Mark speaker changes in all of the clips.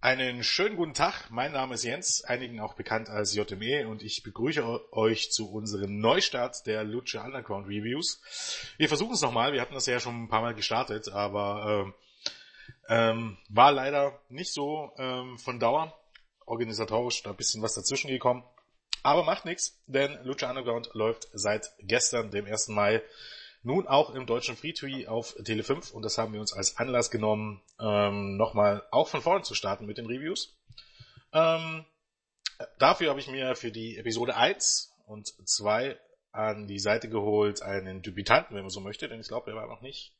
Speaker 1: Einen schönen guten Tag, mein Name ist Jens, einigen auch bekannt als JME und ich begrüße euch zu unserem Neustart der Lucha Underground Reviews. Wir versuchen es nochmal, wir hatten das ja schon ein paar Mal gestartet, aber äh, ähm, war leider nicht so ähm, von Dauer, organisatorisch da ein bisschen was dazwischen gekommen. Aber macht nichts, denn Lucha Underground läuft seit gestern, dem 1. Mai, nun auch im deutschen Free-TV auf Tele5 und das haben wir uns als Anlass genommen, ähm, nochmal auch von vorne zu starten mit den Reviews. Ähm, dafür habe ich mir für die Episode 1 und 2 an die Seite geholt einen Debütanten, wenn man so möchte, denn ich glaube, er war noch nicht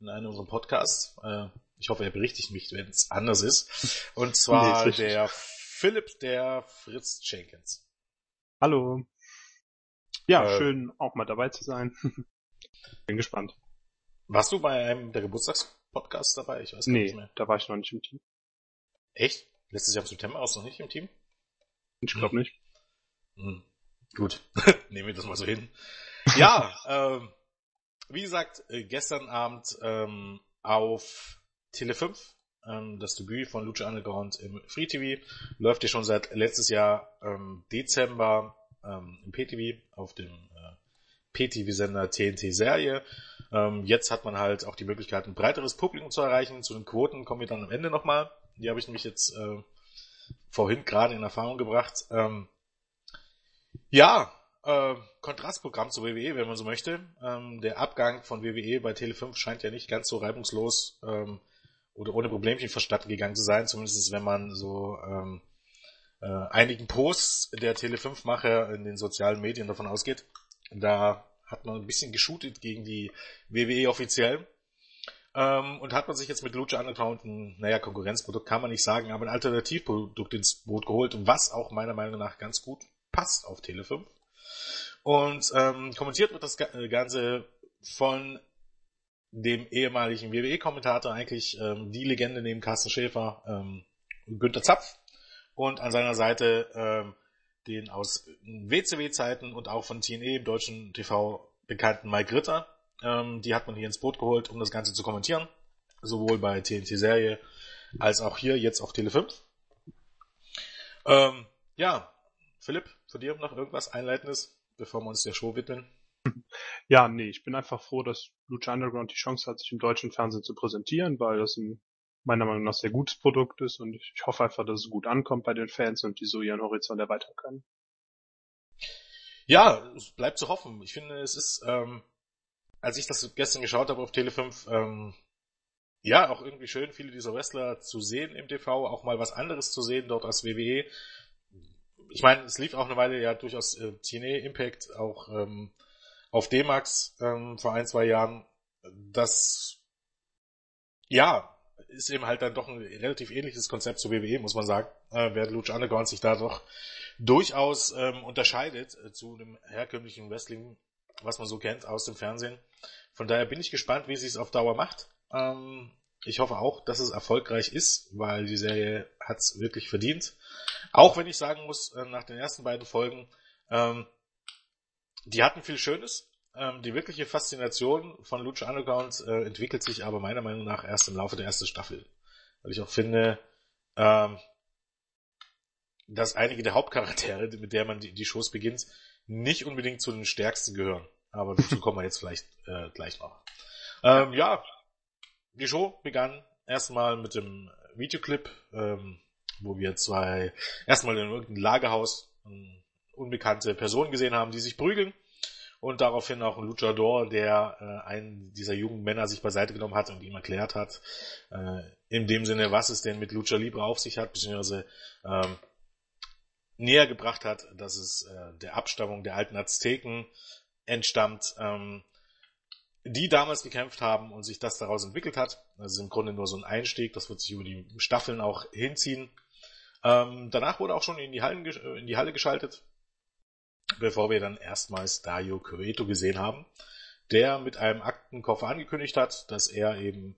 Speaker 1: in einem unserer Podcasts. Äh, ich hoffe, er berichtigt mich, wenn es anders ist. Und zwar nee, der Philipp, der Fritz Jenkins.
Speaker 2: Hallo. Ja, äh, schön auch mal dabei zu sein. Bin gespannt.
Speaker 1: Warst du bei einem der Geburtstagspodcasts dabei?
Speaker 2: Ich weiß gar nee, nicht mehr. da war ich noch nicht im Team.
Speaker 1: Echt? Letztes Jahr im September warst du noch nicht im Team?
Speaker 2: Ich glaube hm. nicht.
Speaker 1: Hm. Gut, nehmen wir das mal so hin. Ja, ähm, wie gesagt, äh, gestern Abend ähm, auf Tele 5 ähm, das Debüt von Lucha Underground im Free TV läuft ja schon seit letztes Jahr ähm, Dezember ähm, im PTV auf dem äh, PTV-Sender TNT-Serie. Ähm, jetzt hat man halt auch die Möglichkeit, ein breiteres Publikum zu erreichen. Zu den Quoten kommen wir dann am Ende nochmal. Die habe ich nämlich jetzt äh, vorhin gerade in Erfahrung gebracht. Ähm, ja, äh, Kontrastprogramm zu WWE, wenn man so möchte. Ähm, der Abgang von WWE bei Tele5 scheint ja nicht ganz so reibungslos ähm, oder ohne Problemchen verstatten gegangen zu sein, zumindest wenn man so ähm, äh, einigen Posts der Tele5-Macher in den sozialen Medien davon ausgeht. Da hat man ein bisschen geshootet gegen die WWE offiziell. Ähm, und hat man sich jetzt mit Lucha Underground ein, naja, Konkurrenzprodukt kann man nicht sagen, aber ein Alternativprodukt ins Boot geholt, was auch meiner Meinung nach ganz gut passt auf Tele 5. Und ähm, kommentiert wird das äh, Ganze von dem ehemaligen WWE-Kommentator, eigentlich ähm, die Legende neben Carsten Schäfer, ähm, Günther Zapf. Und an seiner Seite ähm, den aus WCW-Zeiten und auch von TNE im deutschen TV bekannten Mike Ritter. Ähm, die hat man hier ins Boot geholt, um das Ganze zu kommentieren. Sowohl bei TNT-Serie als auch hier jetzt auf Tele 5. Ähm, ja, Philipp, von dir noch irgendwas Einleitendes, bevor wir uns der Show widmen?
Speaker 2: Ja, nee, ich bin einfach froh, dass Lucha Underground die Chance hat, sich im deutschen Fernsehen zu präsentieren, weil das ein meiner Meinung nach sehr gutes Produkt ist und ich hoffe einfach, dass es gut ankommt bei den Fans und die so ihren Horizont erweitern können.
Speaker 1: Ja, es bleibt zu hoffen. Ich finde, es ist, ähm, als ich das gestern geschaut habe auf Tele5, ähm, ja, auch irgendwie schön, viele dieser Wrestler zu sehen im TV, auch mal was anderes zu sehen dort als WWE. Ich meine, es lief auch eine Weile ja durchaus äh, TNA Impact auch ähm, auf D-Max ähm, vor ein, zwei Jahren. Das, ja, ist eben halt dann doch ein relativ ähnliches Konzept zu WWE, muss man sagen, äh, während Lucha Underground sich da doch durchaus ähm, unterscheidet äh, zu einem herkömmlichen Wrestling, was man so kennt aus dem Fernsehen. Von daher bin ich gespannt, wie es sich auf Dauer macht. Ähm, ich hoffe auch, dass es erfolgreich ist, weil die Serie hat es wirklich verdient. Auch wenn ich sagen muss, äh, nach den ersten beiden Folgen, ähm, die hatten viel Schönes, ähm, die wirkliche Faszination von Lucha Underground äh, entwickelt sich aber meiner Meinung nach erst im Laufe der ersten Staffel. Weil ich auch finde, ähm, dass einige der Hauptcharaktere, mit der man die, die Shows beginnt, nicht unbedingt zu den stärksten gehören. Aber dazu kommen wir jetzt vielleicht äh, gleich noch. Ähm, ja, die Show begann erstmal mit dem Videoclip, ähm, wo wir zwei erstmal in irgendeinem Lagerhaus ähm, unbekannte Personen gesehen haben, die sich prügeln und daraufhin auch ein Luchador, der äh, einen dieser jungen Männer sich beiseite genommen hat und ihm erklärt hat, äh, in dem Sinne, was es denn mit Lucha Libre auf sich hat, beziehungsweise ähm, näher gebracht hat, dass es äh, der Abstammung der alten Azteken entstammt, ähm, die damals gekämpft haben und sich das daraus entwickelt hat. Das ist im Grunde nur so ein Einstieg, das wird sich über die Staffeln auch hinziehen. Ähm, danach wurde auch schon in die, Hallen, in die Halle geschaltet bevor wir dann erstmals Dario Cueto gesehen haben, der mit einem Aktenkoffer angekündigt hat, dass er eben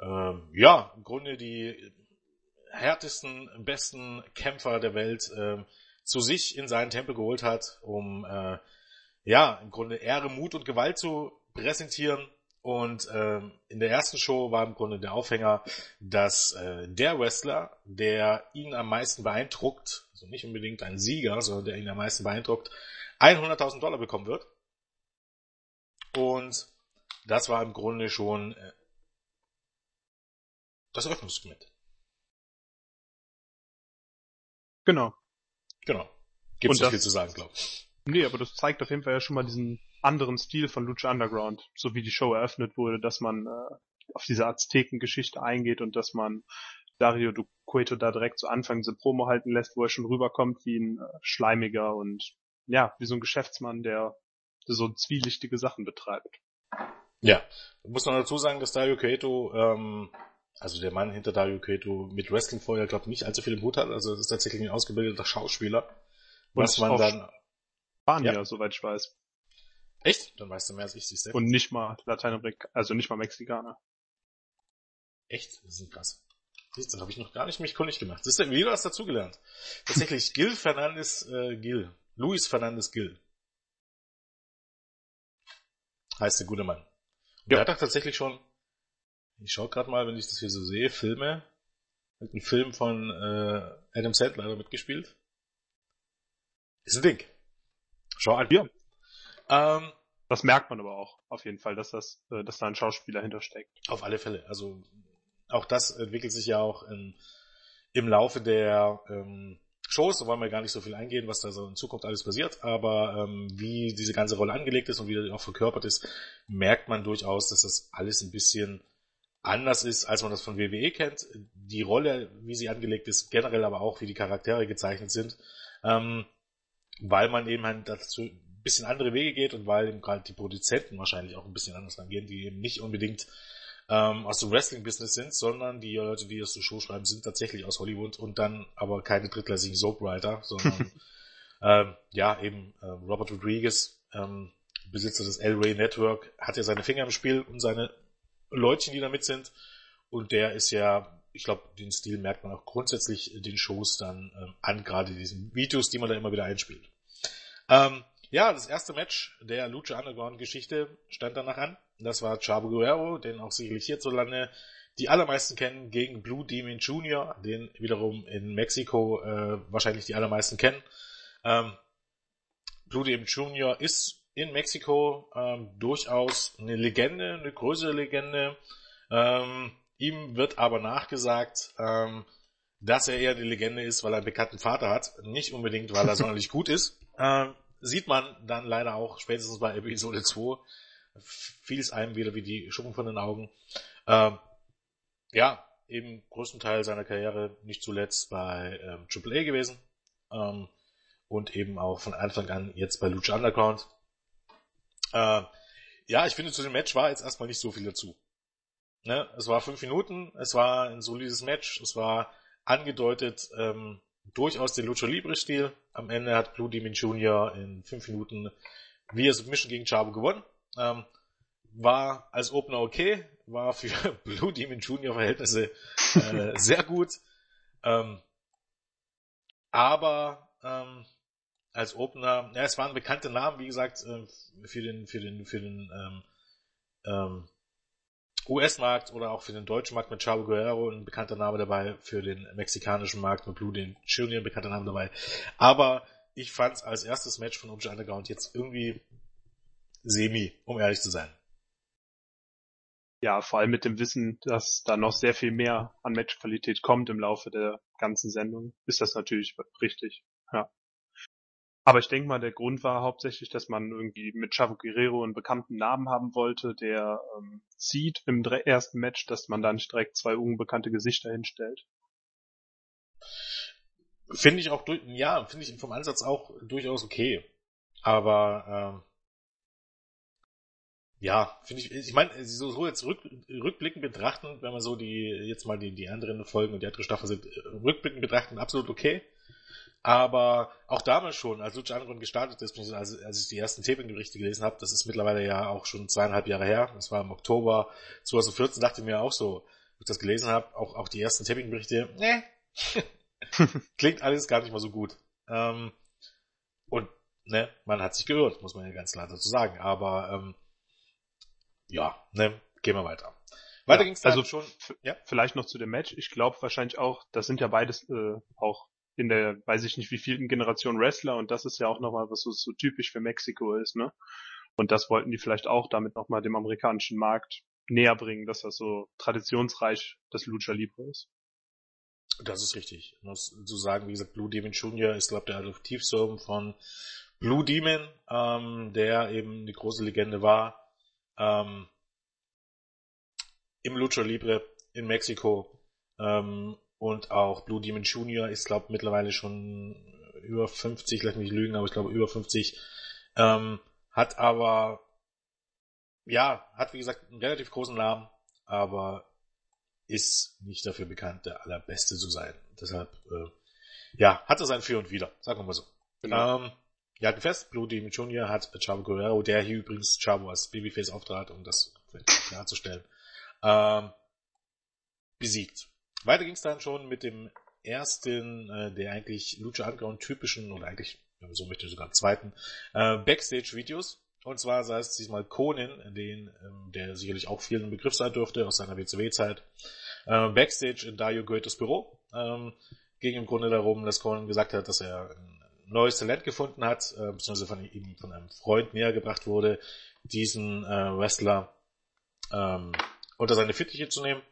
Speaker 1: ähm, ja im Grunde die härtesten, besten Kämpfer der Welt äh, zu sich in seinen Tempel geholt hat, um äh, ja im Grunde Ehre, Mut und Gewalt zu präsentieren Und ähm, in der ersten Show war im Grunde der Aufhänger, dass äh, der Wrestler, der ihn am meisten beeindruckt, also nicht unbedingt ein Sieger, sondern der ihn am meisten beeindruckt, 100.000 Dollar bekommen wird. Und das war im Grunde schon äh, das Eröffnungskomment.
Speaker 2: Genau.
Speaker 1: Genau. Gibt es nicht viel zu sagen, glaube ich.
Speaker 2: Nee, aber das zeigt auf jeden Fall ja schon mal diesen anderen Stil von Lucha Underground, so wie die Show eröffnet wurde, dass man äh, auf diese Azteken-Geschichte eingeht und dass man Dario Du Cueto da direkt zu Anfang diese Promo halten lässt, wo er schon rüberkommt wie ein äh, schleimiger und ja, wie so ein Geschäftsmann, der so zwielichtige Sachen betreibt.
Speaker 1: Ja, muss man dazu sagen, dass Dario Cueto, ähm, also der Mann hinter Dario Cueto mit Wrestling vorher, glaube ich, nicht allzu viel im Hut hat. Also das ist tatsächlich ein ausgebildeter Schauspieler.
Speaker 2: Und
Speaker 1: was man dann
Speaker 2: Spanier, ja. soweit ich weiß.
Speaker 1: Echt? Dann weißt du mehr als ich, siehst du.
Speaker 2: Und nicht mal Lateinamerika, also nicht mal Mexikaner.
Speaker 1: Echt? Das ist krass. Siehst du, habe ich noch gar nicht mich kundig gemacht. Das ist wieder was dazugelernt. Tatsächlich, Gil Fernandes äh, Gil. Luis Fernandes Gil. Heißt der gute Mann. Und ja. der hat doch tatsächlich schon, ich schau gerade mal, wenn ich das hier so sehe, Filme, hat einen Film von äh, Adam Sandler mitgespielt. Ist ein Ding. Schau an.
Speaker 2: Ja. Ähm, das merkt man aber auch, auf jeden Fall, dass das, äh, dass da ein Schauspieler hintersteckt.
Speaker 1: Auf alle Fälle. Also auch das entwickelt sich ja auch in, im Laufe der ähm, Shows, da wollen wir gar nicht so viel eingehen, was da so in Zukunft alles passiert, aber ähm, wie diese ganze Rolle angelegt ist und wie die auch verkörpert ist, merkt man durchaus, dass das alles ein bisschen anders ist, als man das von WWE kennt. Die Rolle, wie sie angelegt ist, generell aber auch, wie die Charaktere gezeichnet sind, ähm, weil man eben halt dazu bisschen andere Wege geht und weil eben gerade die Produzenten wahrscheinlich auch ein bisschen anders rangehen, die eben nicht unbedingt ähm, aus dem Wrestling-Business sind, sondern die Leute, die das zur Show schreiben, sind tatsächlich aus Hollywood und dann aber keine drittklassigen Soapwriter, sondern ähm, ja, eben äh, Robert Rodriguez, ähm, Besitzer des El-Ray Network, hat ja seine Finger im Spiel und seine Leutchen, die damit sind. Und der ist ja, ich glaube, den Stil merkt man auch grundsätzlich den Shows dann ähm, an, gerade diesen Videos, die man da immer wieder einspielt. Ähm, ja, das erste Match der Lucha Underground Geschichte stand danach an. Das war Chavo Guerrero, den auch sicherlich hierzulande die allermeisten kennen, gegen Blue Demon Jr., den wiederum in Mexiko äh, wahrscheinlich die allermeisten kennen. Ähm, Blue Demon Jr. ist in Mexiko ähm, durchaus eine Legende, eine größere Legende. Ähm, ihm wird aber nachgesagt, ähm, dass er eher eine Legende ist, weil er einen bekannten Vater hat, nicht unbedingt, weil er sonderlich gut ist. Ähm, sieht man dann leider auch spätestens bei Episode 2 fiel es einem wieder wie die Schuppen von den Augen. Ähm, ja, eben größten Teil seiner Karriere nicht zuletzt bei ähm, AAA gewesen ähm, und eben auch von Anfang an jetzt bei Lucha Underground. Äh, ja, ich finde zu dem Match war jetzt erstmal nicht so viel dazu. Ne? Es war fünf Minuten, es war ein solides Match, es war angedeutet, ähm, durchaus den Lucha Libre Stil. Am Ende hat Blue Demon Jr. in fünf Minuten via Submission gegen Chavo gewonnen. Ähm, war als Opener okay, war für Blue Demon Jr. Verhältnisse äh, sehr gut. Ähm, aber ähm, als Opener, ja, es waren bekannte Namen, wie gesagt, äh, für den, für den, für den ähm, ähm, US-Markt oder auch für den deutschen Markt mit Chavo Guerrero ein bekannter Name dabei, für den mexikanischen Markt mit Blue den Junior ein bekannter Name dabei. Aber ich fand es als erstes Match von Lucha Underground jetzt irgendwie semi, um ehrlich zu sein.
Speaker 2: Ja, vor allem mit dem Wissen, dass da noch sehr viel mehr an Matchqualität kommt im Laufe der ganzen Sendung, ist das natürlich richtig. Ja. Aber ich denke mal, der Grund war hauptsächlich, dass man irgendwie mit Chavo Guerrero einen bekannten Namen haben wollte, der ähm, zieht im ersten Match, dass man da nicht direkt zwei unbekannte Gesichter hinstellt.
Speaker 1: Finde ich auch, ja, finde ich vom Ansatz auch durchaus okay. Aber ähm, ja, finde ich, ich meine, so, so jetzt rück, rückblickend betrachten, wenn man so die, jetzt mal die, die anderen Folgen und die andere Staffel sind, rückblickend betrachten, absolut okay. Aber auch damals schon, als Lucha Underground gestartet ist, als, als ich die ersten Taping-Berichte gelesen habe, das ist mittlerweile ja auch schon zweieinhalb Jahre her, das war im Oktober 2014, dachte ich mir auch so, als ich das gelesen habe, auch, auch die ersten Taping-Berichte, ne, klingt alles gar nicht mal so gut. Ähm, und ne, man hat sich gehört, muss man ja ganz klar dazu sagen. Aber ähm, ja, ne, gehen wir weiter. Weiter
Speaker 2: ja,
Speaker 1: ging's dann
Speaker 2: also
Speaker 1: schon.
Speaker 2: Ja. Vielleicht noch zu dem Match. Ich glaube wahrscheinlich auch, das sind ja beides äh, auch in der, weiß ich nicht wie vielen Generation Wrestler und das ist ja auch nochmal, was so, so typisch für Mexiko ist, ne? Und das wollten die vielleicht auch damit nochmal dem amerikanischen Markt näher bringen, dass das so traditionsreich das Lucha Libre ist.
Speaker 1: Das ist richtig. Ich muss so sagen, wie gesagt, Blue Demon Jr. ist, glaube ich, der Adoptivsohn von Blue Demon, ähm, der eben eine große Legende war. Ähm, Im Lucha Libre in Mexiko. Ähm, und auch Blue Demon Jr. ist, glaube ich, mittlerweile schon über 50, lass mich lügen, aber ich glaube über 50. Ähm, hat aber, ja, hat wie gesagt einen relativ großen Namen, aber ist nicht dafür bekannt, der allerbeste zu sein. Deshalb, äh, ja, hat er sein Für und Wider, sagen wir mal so. Genau. Ähm, wir hatten fest, Blue Demon Jr. hat Chavo Guerrero, der hier übrigens Chavo als Babyface auftrat, um das klarzustellen, ähm, besiegt. Weiter ging es dann schon mit dem ersten, äh, der eigentlich Lucha Underground typischen, oder eigentlich, so möchte ich sogar zweiten, äh, Backstage-Videos. Und zwar sei es diesmal Conan, den, ähm, der sicherlich auch vielen ein Begriff sein dürfte aus seiner WCW-Zeit. Äh, Backstage in Dario Goethes Büro. Ähm, ging im Grunde darum, dass Conan gesagt hat, dass er ein neues Talent gefunden hat, äh, beziehungsweise von ihm von einem Freund näher gebracht wurde, diesen äh, Wrestler ähm, unter seine Fittiche zu nehmen.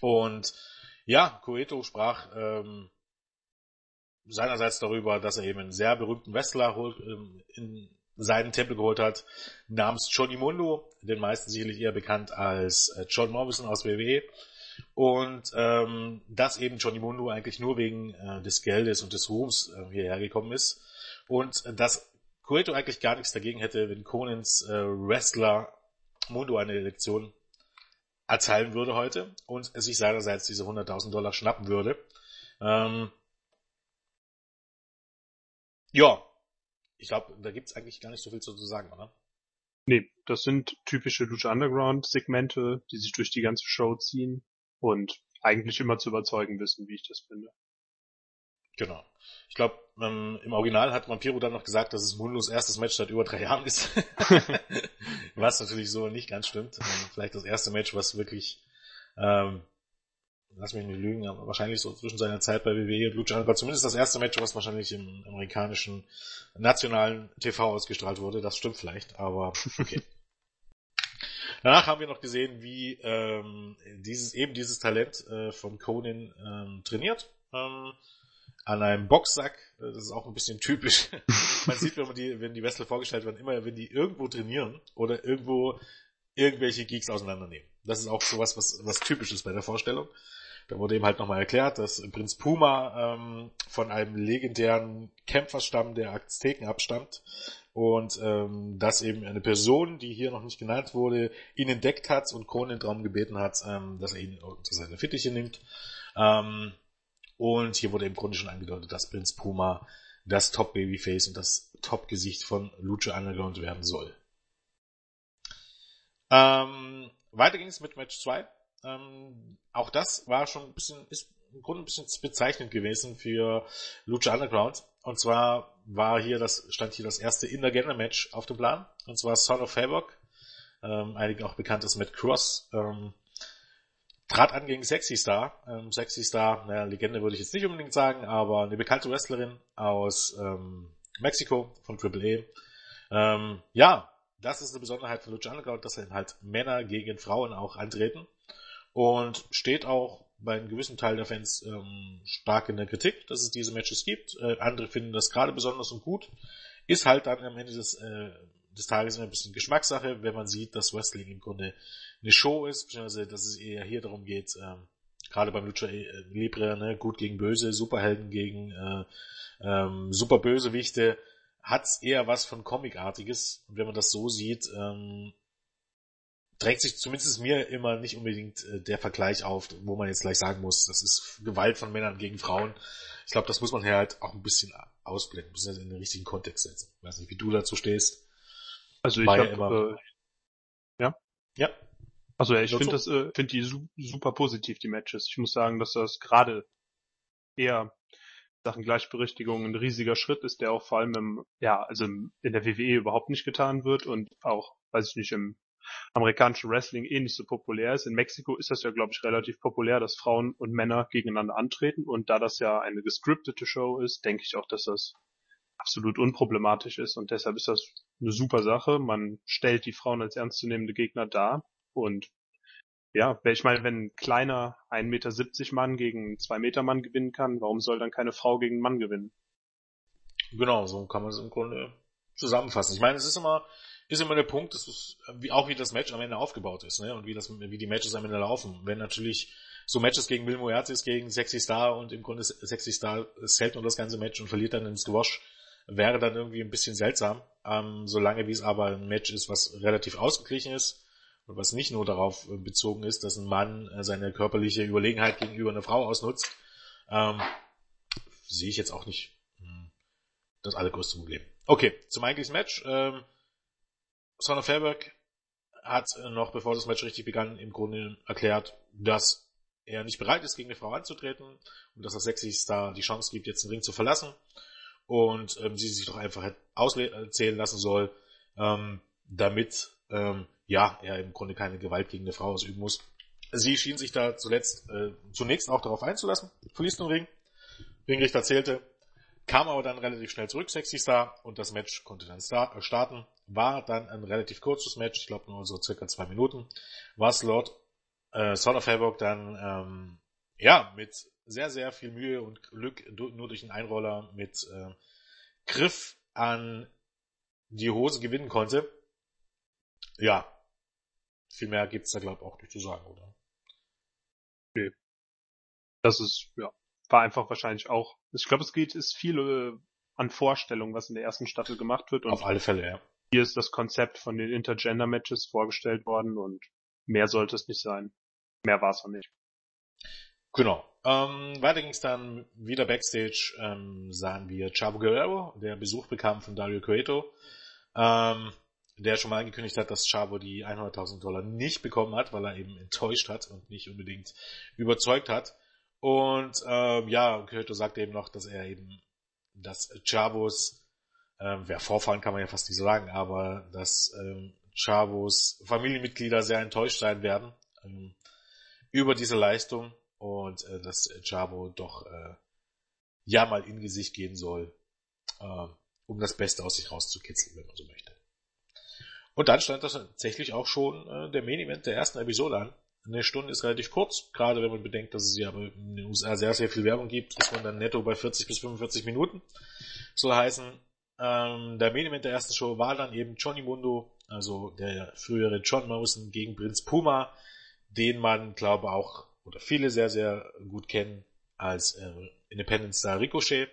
Speaker 1: Und ja, Coeto sprach ähm, seinerseits darüber, dass er eben einen sehr berühmten Wrestler ähm, in seinen Tempel geholt hat, namens Johnny Mundo, den meisten sicherlich eher bekannt als äh, John Morrison aus WWE. Und ähm, dass eben Johnny Mundo eigentlich nur wegen äh, des Geldes und des Ruhms äh, hierher gekommen ist. Und äh, dass Cueto eigentlich gar nichts dagegen hätte, wenn Conans äh, Wrestler Mundo eine Lektion erteilen würde heute und sich seinerseits diese 100.000 Dollar schnappen würde. Ähm, ja, ich glaube, da gibt's eigentlich gar nicht so viel zu sagen, oder?
Speaker 2: Nee, das sind typische Lucha Underground Segmente, die sich durch die ganze Show ziehen und eigentlich immer zu überzeugen wissen, wie ich das finde.
Speaker 1: Genau. Ich glaube, ähm, im Original hat Vampiro dann noch gesagt, dass es Mundos erstes Match seit über drei Jahren ist. was natürlich so nicht ganz stimmt. Ähm, vielleicht das erste Match, was wirklich, ähm, lass mich nicht lügen, aber wahrscheinlich so zwischen seiner Zeit bei WWE und Lucha aber zumindest das erste Match, was wahrscheinlich im amerikanischen nationalen TV ausgestrahlt wurde. Das stimmt vielleicht, aber okay. Danach haben wir noch gesehen, wie ähm, dieses eben dieses Talent äh, von Conan ähm, trainiert. Ähm, an einem Boxsack. Das ist auch ein bisschen typisch. man sieht, wenn man die, wenn die Wrestler vorgestellt werden, immer, wenn die irgendwo trainieren oder irgendwo irgendwelche Geeks auseinandernehmen. Das ist auch sowas, was, was typisch ist bei der Vorstellung. Da wurde eben halt nochmal erklärt, dass Prinz Puma ähm, von einem legendären Kämpferstamm der Azteken abstammt und ähm, dass eben eine Person, die hier noch nicht genannt wurde, ihn entdeckt hat und Conan darum gebeten hat, ähm, dass er ihn unter seine Fittiche nimmt. Ähm, und hier wurde im Grunde schon angedeutet, dass Prinz Puma das Top-Babyface und das Top-Gesicht von Lucha Underground werden soll. Ähm, weiter ging es mit Match 2. Ähm, auch das war schon ein bisschen, ist im Grunde ein bisschen bezeichnend gewesen für Lucha Underground. Und zwar war hier das, stand hier das erste Intergender-Match auf dem Plan. Und zwar Son of Havoc, ähm, einigen auch bekannt ist Matt Cross, ähm, trat an gegen Sexy Star. Ähm, Sexy Star, naja, Legende würde ich jetzt nicht unbedingt sagen, aber eine bekannte Wrestlerin aus ähm, Mexiko von Triple A. Ähm, ja, das ist eine Besonderheit von Lucha Underground, dass halt Männer gegen Frauen auch antreten und steht auch bei einem gewissen Teil der Fans ähm, stark in der Kritik, dass es diese Matches gibt. Äh, andere finden das gerade besonders und gut. Ist halt dann am Ende des, äh, des Tages immer ein bisschen Geschmackssache, wenn man sieht, dass Wrestling im Grunde eine Show ist, beziehungsweise dass es eher hier darum geht, ähm, gerade beim Lucha äh, Libre, ne, gut gegen böse, Superhelden gegen äh, ähm, super Bösewichte, hat's eher was von Comicartiges. Und wenn man das so sieht, ähm, drängt sich zumindest mir immer nicht unbedingt äh, der Vergleich auf, wo man jetzt gleich sagen muss, das ist Gewalt von Männern gegen Frauen. Ich glaube, das muss man hier halt auch ein bisschen ausblenden, ein bisschen in den richtigen Kontext setzen. Ich weiß nicht, wie du dazu stehst.
Speaker 2: Also ich habe immer... äh, ja?
Speaker 1: Ja.
Speaker 2: Also ja, ich finde das, äh, finde die su super positiv, die Matches. Ich muss sagen, dass das gerade eher Sachen Gleichberechtigung ein riesiger Schritt ist, der auch vor allem im, ja, also in der WWE überhaupt nicht getan wird und auch, weiß ich nicht, im amerikanischen Wrestling eh nicht so populär ist. In Mexiko ist das ja, glaube ich, relativ populär, dass Frauen und Männer gegeneinander antreten. Und da das ja eine gescriptete Show ist, denke ich auch, dass das absolut unproblematisch ist. Und deshalb ist das eine super Sache. Man stellt die Frauen als ernstzunehmende Gegner dar. Und ja, ich meine, wenn ein kleiner 1,70 Meter Mann gegen einen 2 Meter Mann gewinnen kann, warum soll dann keine Frau gegen einen Mann gewinnen?
Speaker 1: Genau, so kann man es im Grunde zusammenfassen. Ich meine, es ist immer, ist immer der Punkt, dass es, wie, auch wie das Match am Ende aufgebaut ist, ne, und wie das, wie die Matches am Ende laufen. Wenn natürlich so Matches gegen Will Moertis gegen Sexy Star und im Grunde Sexy Star hält nur das ganze Match und verliert dann ins Gewasch, wäre dann irgendwie ein bisschen seltsam. Ähm, solange wie es aber ein Match ist, was relativ ausgeglichen ist was nicht nur darauf äh, bezogen ist, dass ein Mann äh, seine körperliche Überlegenheit gegenüber einer Frau ausnutzt, ähm, sehe ich jetzt auch nicht hm, das allergrößte Problem. Okay, zum eigentlichen Match. Ähm, Son of Fairberg hat noch, bevor das Match richtig begann, im Grunde erklärt, dass er nicht bereit ist, gegen eine Frau anzutreten und dass er Sexy Star die Chance gibt, jetzt den Ring zu verlassen und ähm, sie sich doch einfach auszählen lassen soll, ähm, damit ähm, ja er im Grunde keine Gewalt gegen eine Frau ausüben muss. Sie schien sich da zuletzt äh, zunächst auch darauf einzulassen, verließ den Ring. Ringrichter zählte, kam aber dann relativ schnell zurück, Sexy Star, und das Match konnte dann äh, starten. War dann ein relativ kurzes Match, ich glaube nur so circa zwei Minuten. Was Lord äh, Son of Havoc dann ähm, ja mit sehr, sehr viel Mühe und Glück nur durch einen Einroller mit äh, Griff an die Hose gewinnen konnte. Ja, viel mehr gibt's da glaube ich auch nicht zu sagen, oder?
Speaker 2: Nee. Das ist, ja, war einfach wahrscheinlich auch, ich glaube es geht, ist viel äh, an Vorstellungen, was in der ersten Staffel gemacht wird.
Speaker 1: Und Auf alle Fälle, ja.
Speaker 2: Hier ist das Konzept von den Intergender-Matches vorgestellt worden und mehr sollte es nicht sein. Mehr war es auch nicht.
Speaker 1: Genau. Ähm, weiter ging es dann wieder backstage, ähm, sahen wir Chavo Guerrero, der Besuch bekam von Dario Cueto, ähm, der schon mal angekündigt hat, dass Chavo die 100.000 Dollar nicht bekommen hat, weil er eben enttäuscht hat und nicht unbedingt überzeugt hat. Und ähm, ja, Cueto sagte eben noch, dass er eben, dass Chavos, ähm, wer vorfahren kann man ja fast nicht sagen, aber dass ähm, Chavos Familienmitglieder sehr enttäuscht sein werden ähm, über diese Leistung und äh, dass Chavo doch äh, ja mal in Gesicht gehen soll, äh, um das Beste aus sich rauszukitzeln, wenn man so möchte. Und dann stand das tatsächlich auch schon äh, der Main Event der ersten Episode an. Eine Stunde ist relativ kurz, gerade wenn man bedenkt, dass es ja in den USA sehr, sehr viel Werbung gibt, ist man dann netto bei 40 bis 45 Minuten. Soll heißen, ähm, der Main Event der ersten Show war dann eben Johnny Mundo, also der frühere John Mawson gegen Prinz Puma, den man, glaube auch oder viele sehr, sehr gut kennen als äh, Independent Star Ricochet.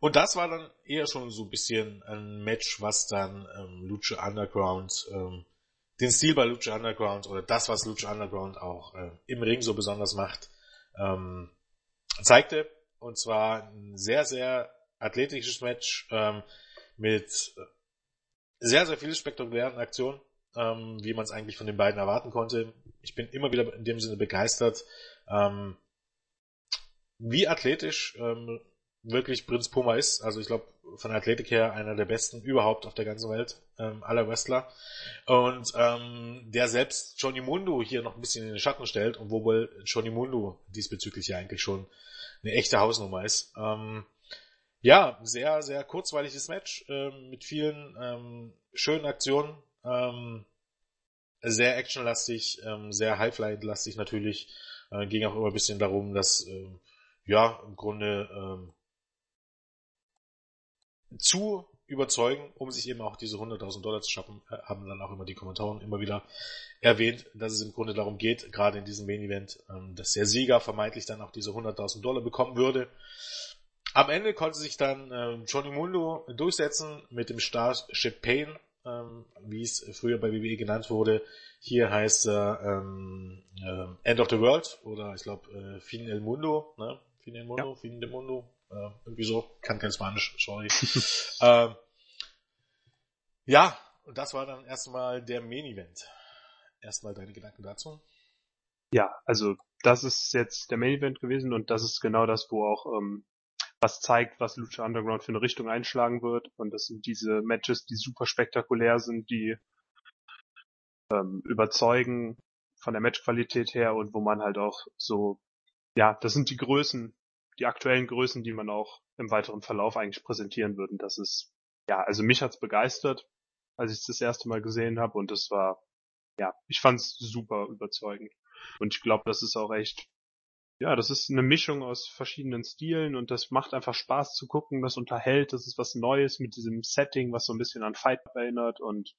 Speaker 1: Und das war dann eher schon so ein bisschen ein Match, was dann ähm, Lucha Underground, ähm, den Stil bei Lucha Underground oder das, was Lucha Underground auch äh, im Ring so besonders macht, ähm, zeigte. Und zwar ein sehr, sehr athletisches Match ähm, mit sehr, sehr vielen spektakulären Aktionen, ähm, wie man es eigentlich von den beiden erwarten konnte ich bin immer wieder in dem Sinne begeistert, ähm, wie athletisch ähm, wirklich Prinz Puma ist. Also ich glaube, von der Athletik her einer der besten überhaupt auf der ganzen Welt, ähm, aller Wrestler. Und ähm, der selbst Johnny Mundo hier noch ein bisschen in den Schatten stellt, und wohl Johnny Mundo diesbezüglich ja eigentlich schon eine echte Hausnummer ist. Ähm, ja, sehr, sehr kurzweiliges Match ähm, mit vielen ähm, schönen Aktionen. Ähm, sehr actionlastig, ähm, sehr Highflight-lastig natürlich. Äh, ging auch immer ein bisschen darum, dass äh, ja im Grunde ähm, zu überzeugen, um sich eben auch diese 100.000 Dollar zu schaffen, äh, haben dann auch immer die Kommentatoren immer wieder erwähnt, dass es im Grunde darum geht, gerade in diesem Main Event, ähm, dass der Sieger vermeintlich dann auch diese 100.000 Dollar bekommen würde. Am Ende konnte sich dann äh, Johnny Mundo durchsetzen mit dem Starship Pain, ähm, wie es früher bei WWE genannt wurde. Hier heißt er ähm, End of the World oder ich glaube äh, Fin el Mundo, ne? Fin el Mundo, ja. Fin del Mundo, äh, irgendwie so, kann kein Spanisch, sorry. ähm, ja, und das war dann erstmal der Main Event. Erstmal deine Gedanken dazu?
Speaker 2: Ja, also das ist jetzt der Main Event gewesen und das ist genau das, wo auch ähm, was zeigt, was Lucha Underground für eine Richtung einschlagen wird. Und das sind diese Matches, die super spektakulär sind, die ähm, überzeugen von der Matchqualität her und wo man halt auch so, ja, das sind die Größen, die aktuellen Größen, die man auch im weiteren Verlauf eigentlich präsentieren würde. Das ist, ja, also mich hat's begeistert, als ich es das erste Mal gesehen habe und das war, ja, ich fand's super überzeugend. Und ich glaube, das ist auch echt, ja, das ist eine Mischung aus verschiedenen Stilen und das macht einfach Spaß zu gucken, das unterhält, das ist was Neues mit diesem Setting, was so ein bisschen an Fight erinnert und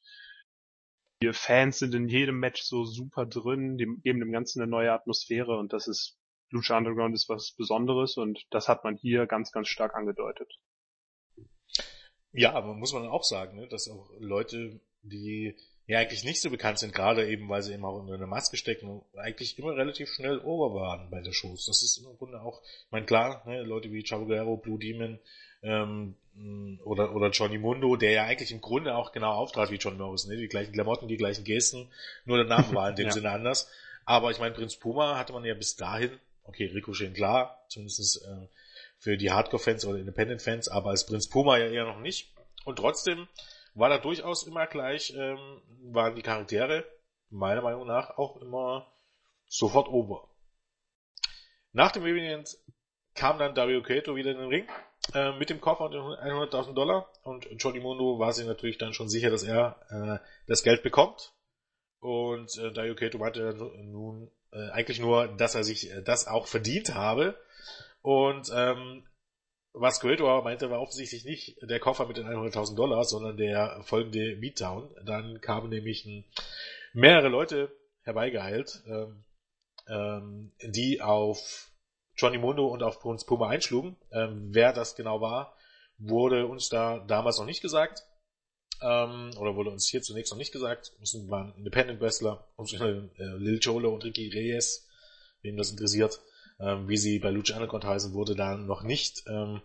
Speaker 2: die Fans sind in jedem Match so super drin, die geben dem Ganzen eine neue Atmosphäre und das ist, Lucha Underground ist was Besonderes und das hat man hier ganz, ganz stark angedeutet.
Speaker 1: Ja, aber muss man auch sagen, ne, dass auch Leute, die ja eigentlich nicht so bekannt sind, gerade eben, weil sie eben auch unter einer Maske stecken, eigentlich immer relativ schnell over waren bei der Shows. Das ist im Grunde auch, ich meine, klar, ne, Leute wie Chavo Guerrero, Blue Demon ähm, oder, oder Johnny Mundo, der ja eigentlich im Grunde auch genau auftrat wie John Morris, ne? die gleichen Klamotten, die gleichen Gesten, nur der Name war in dem ja. Sinne anders. Aber ich meine, Prinz Puma hatte man ja bis dahin, okay, Ricochet klar, zumindest äh, für die Hardcore-Fans oder Independent-Fans, aber als Prinz Puma ja eher noch nicht. Und trotzdem war da durchaus immer gleich, ähm, waren die Charaktere meiner Meinung nach auch immer sofort ober. Nach dem Event kam dann Dario Kato wieder in den Ring äh, mit dem Koffer und 100.000 Dollar und Johnny Mundo war sich natürlich dann schon sicher, dass er äh, das Geld bekommt und äh, Dario Kato meinte nun äh, eigentlich nur, dass er sich äh, das auch verdient habe und ähm, was Guido meinte, war offensichtlich nicht der Koffer mit den 100.000 Dollar, sondern der folgende Beatdown. Dann kamen nämlich ein, mehrere Leute herbeigeheilt, ähm, ähm, die auf Johnny Mundo und auf Prinz Puma einschlugen. Ähm, wer das genau war, wurde uns da damals noch nicht gesagt. Ähm, oder wurde uns hier zunächst noch nicht gesagt. Es waren Independent Wrestler, äh, Lil Cholo und Ricky Reyes, wem das interessiert ähm, wie sie bei Lucha Underground heißen, wurde dann noch nicht ähm,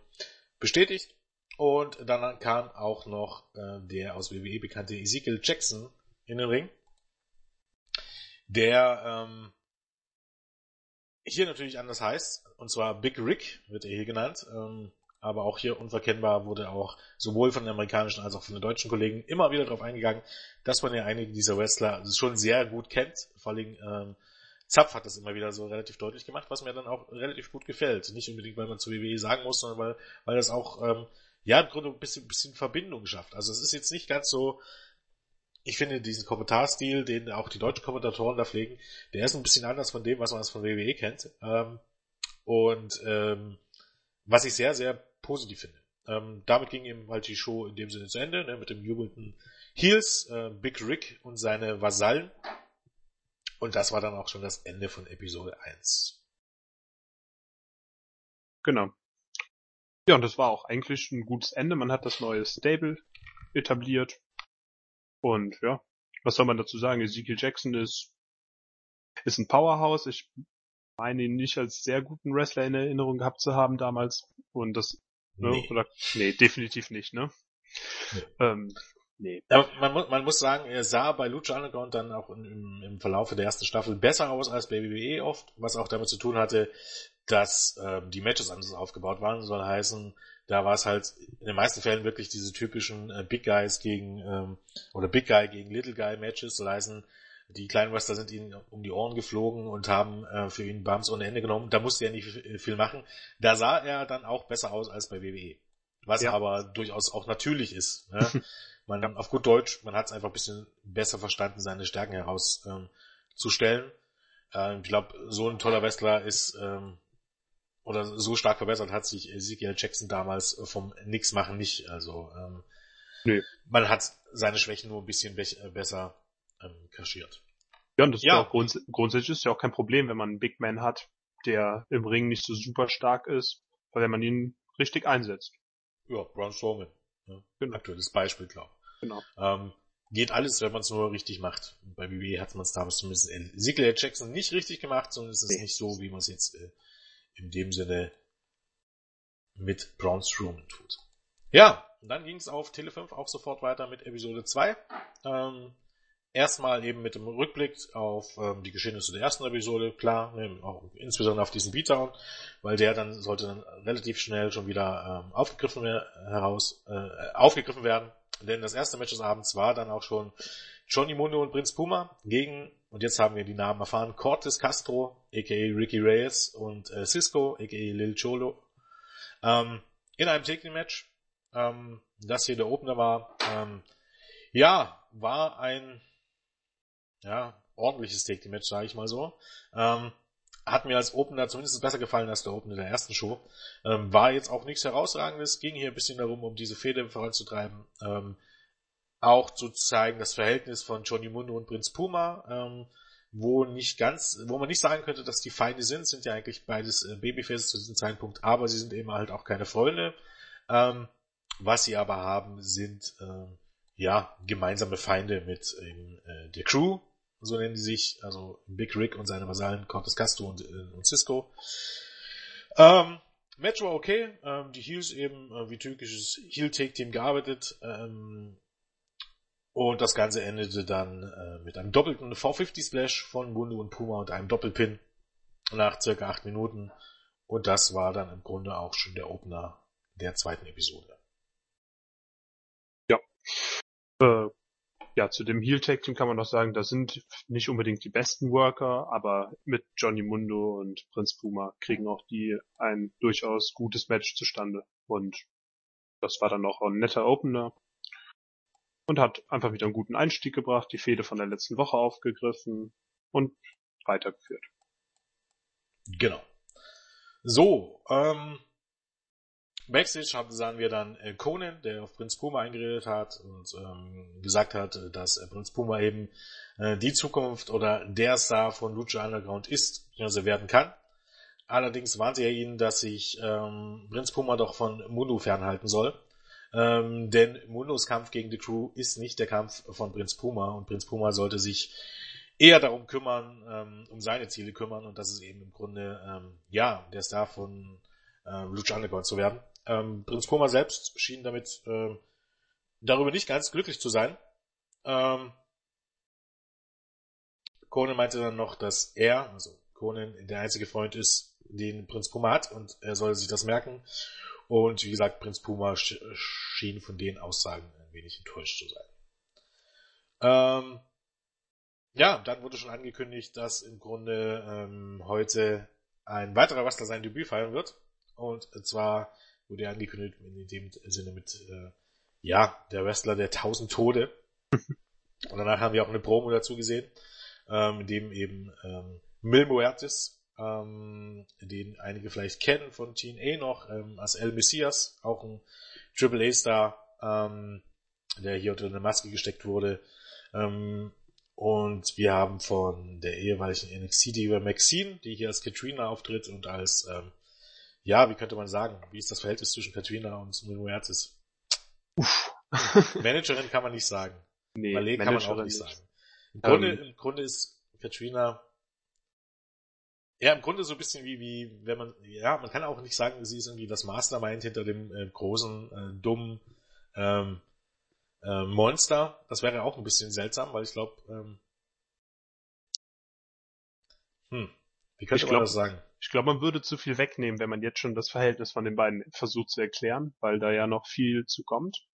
Speaker 1: bestätigt. Und dann kam auch noch äh, der aus WWE bekannte Ezekiel Jackson in den Ring, der ähm, hier natürlich anders heißt, und zwar Big Rick wird er hier genannt, ähm, aber auch hier unverkennbar wurde auch sowohl von den amerikanischen als auch von den deutschen Kollegen immer wieder darauf eingegangen, dass man ja einige dieser Wrestler schon sehr gut kennt, vor allem ähm, Zapf hat das immer wieder so relativ deutlich gemacht, was mir dann auch relativ gut gefällt. Nicht unbedingt, weil man zu WWE sagen muss, sondern weil, weil das auch, ähm, ja, im Grunde ein bisschen, bisschen Verbindung schafft. Also es ist jetzt nicht ganz so, ich finde diesen Kommentarstil, den auch die deutschen Kommentatoren da pflegen, der ist ein bisschen anders von dem, was man von WWE kennt. Ähm, und ähm, was ich sehr, sehr positiv finde. Ähm, damit ging eben halt die Show in dem Sinne zu Ende, ne, mit dem jubelnden Heels, äh, Big Rick und seine Vasallen. Und das war dann auch schon das Ende von Episode 1.
Speaker 2: Genau. Ja, und das war auch eigentlich ein gutes Ende. Man hat das neue Stable etabliert. Und ja, was soll man dazu sagen? Ezekiel Jackson ist, ist ein Powerhouse. Ich meine ihn nicht als sehr guten Wrestler in Erinnerung gehabt zu haben damals. Und das, ne, nee. oder, nee, definitiv nicht, ne? Nee. Ähm,
Speaker 1: Nee. Aber man, man muss sagen, er sah bei Lucha Underground dann auch im, im Verlauf der ersten Staffel besser aus als bei WWE oft, was auch damit zu tun hatte, dass ähm, die Matches anders aufgebaut waren. Soll heißen, da war es halt in den meisten Fällen wirklich diese typischen äh, Big Guys gegen ähm, oder Big Guy gegen Little Guy Matches. Soll heißen, die kleinen Wrestler sind ihnen um die Ohren geflogen und haben äh, für ihn Bums ohne Ende genommen. Da musste er nicht viel machen. Da sah er dann auch besser aus als bei WWE. Was ja. aber durchaus auch natürlich ist. Ne? Man, auf gut Deutsch, man hat es einfach ein bisschen besser verstanden, seine Stärken herauszustellen. Ähm, ich glaube, so ein toller Wrestler ist, ähm, oder so stark verbessert hat sich Ezekiel Jackson damals vom Nix machen nicht. Also ähm, nee. man hat seine Schwächen nur ein bisschen be besser ähm, kaschiert.
Speaker 2: Ja, und das ja. ist ja auch grunds grundsätzlich ist ja auch kein Problem, wenn man einen Big Man hat, der im Ring nicht so super stark ist, weil wenn man ihn richtig einsetzt.
Speaker 1: Ja, Braun Strowman. Ja, genau. Aktuelles Beispiel, glaube
Speaker 2: Genau.
Speaker 1: Ähm, geht alles, wenn man es nur richtig macht. bei WWE hat man es damals zumindest in Ziggler Jackson nicht richtig gemacht, sondern es ist nee. nicht so, wie man es jetzt äh, in dem Sinne mit Braun Strowman tut. Ja, und dann ging es auf Tele 5 auch sofort weiter mit Episode 2. Ähm, erstmal eben mit dem Rückblick auf ähm, die Geschehnisse der ersten Episode, klar, ne, auch insbesondere auf diesen Beatdown, weil der dann sollte dann relativ schnell schon wieder ähm, aufgegriffen, heraus, äh, aufgegriffen werden. Denn das erste Match des Abends war dann auch schon Johnny Mundo und Prinz Puma gegen, und jetzt haben wir die Namen erfahren, Cortes Castro, aka Ricky Reyes und äh, Cisco, aka Lil Cholo, ähm, in einem Taking-Match. Ähm, das hier der Opener war. Ähm, ja, war ein ja, ordentliches Take-Match, sage ich mal so. Ähm, hat mir als Opener zumindest besser gefallen als der Opener der ersten Show. Ähm, war jetzt auch nichts herausragendes, ging hier ein bisschen darum, um diese Fehde voranzutreiben. Ähm, auch zu zeigen, das Verhältnis von Johnny Mundo und Prinz Puma, ähm, wo nicht ganz, wo man nicht sagen könnte, dass die Feinde sind, sind ja eigentlich beides äh, Babyfaces zu diesem Zeitpunkt, aber sie sind eben halt auch keine Freunde. Ähm, was sie aber haben, sind äh, ja gemeinsame Feinde mit ähm, äh, der Crew, so nennen die sich, also Big Rick und seine Vasallen Cortes Castro und, äh, und Cisco. Ähm, Match war okay, ähm, die Heels eben äh, wie türkisches Heel-Take-Team gearbeitet ähm, und das Ganze endete dann äh, mit einem doppelten V50-Splash von Mundo und Puma und einem Doppelpin nach circa acht Minuten und das war dann im Grunde auch schon der Opener der zweiten Episode.
Speaker 2: Ja. Äh, ja, zu dem Heel Tag Team kann man noch sagen, das sind nicht unbedingt die besten Worker, aber mit Johnny Mundo und Prinz Puma kriegen auch die ein durchaus gutes Match zustande. Und das war dann auch ein netter Opener. Und hat einfach wieder einen guten Einstieg gebracht, die Fehde von der letzten Woche aufgegriffen und weitergeführt.
Speaker 1: Genau. So, ähm, Backstage haben, sahen wir dann äh, Conan, der auf Prinz Puma eingeredet hat und ähm, gesagt hat, äh, dass äh, Prinz Puma eben äh, die Zukunft oder der Star von Lucha Underground ist, also werden kann. Allerdings warnte er ihn, dass sich ähm, Prinz Puma doch von Mundo fernhalten soll. Ähm, denn Mundos Kampf gegen die Crew ist nicht der Kampf von Prinz Puma und Prinz Puma sollte sich eher darum kümmern, ähm, um seine Ziele kümmern und das ist eben im Grunde, ähm, ja, der Star von äh, Lucha Underground zu werden. Ähm, Prinz Puma selbst schien damit ähm, darüber nicht ganz glücklich zu sein. Ähm, Conan meinte dann noch, dass er, also Conan, der einzige Freund ist, den Prinz Puma hat und er soll sich das merken. Und wie gesagt, Prinz Puma schien von den Aussagen ein wenig enttäuscht zu sein. Ähm, ja, dann wurde schon angekündigt, dass im Grunde ähm, heute ein weiterer Wrestler sein Debüt feiern wird. Und zwar wurde angekündigt in dem Sinne mit, äh, ja, der Wrestler der tausend Tode. Und danach haben wir auch eine Promo dazu gesehen, ähm, in dem eben ähm, Mil Muertes, ähm, den einige vielleicht kennen von TNA noch, ähm, als El Messias, auch ein Triple A-Star, ähm, der hier unter eine Maske gesteckt wurde. Ähm, und wir haben von der ehemaligen NXT-Diva Maxine, die hier als Katrina auftritt und als ähm, ja, wie könnte man sagen, wie ist das Verhältnis zwischen Katrina und Muertes? Uff. Managerin kann man nicht sagen. Nee, Malé kann man auch nicht, sagen. Im Grunde, ähm. im Grunde ist Katrina ja, im Grunde so ein bisschen wie, wie, wenn man, ja, man kann auch nicht sagen, sie ist irgendwie das Mastermind hinter dem äh, großen, äh, dummen ähm, äh, Monster. Das wäre auch ein bisschen seltsam, weil ich glaube, ähm, hm, wie könnte ich man glaub, das sagen?
Speaker 2: Ich glaube, man würde zu viel wegnehmen, wenn man jetzt schon das Verhältnis von den beiden versucht zu erklären, weil da ja noch viel zu kommt.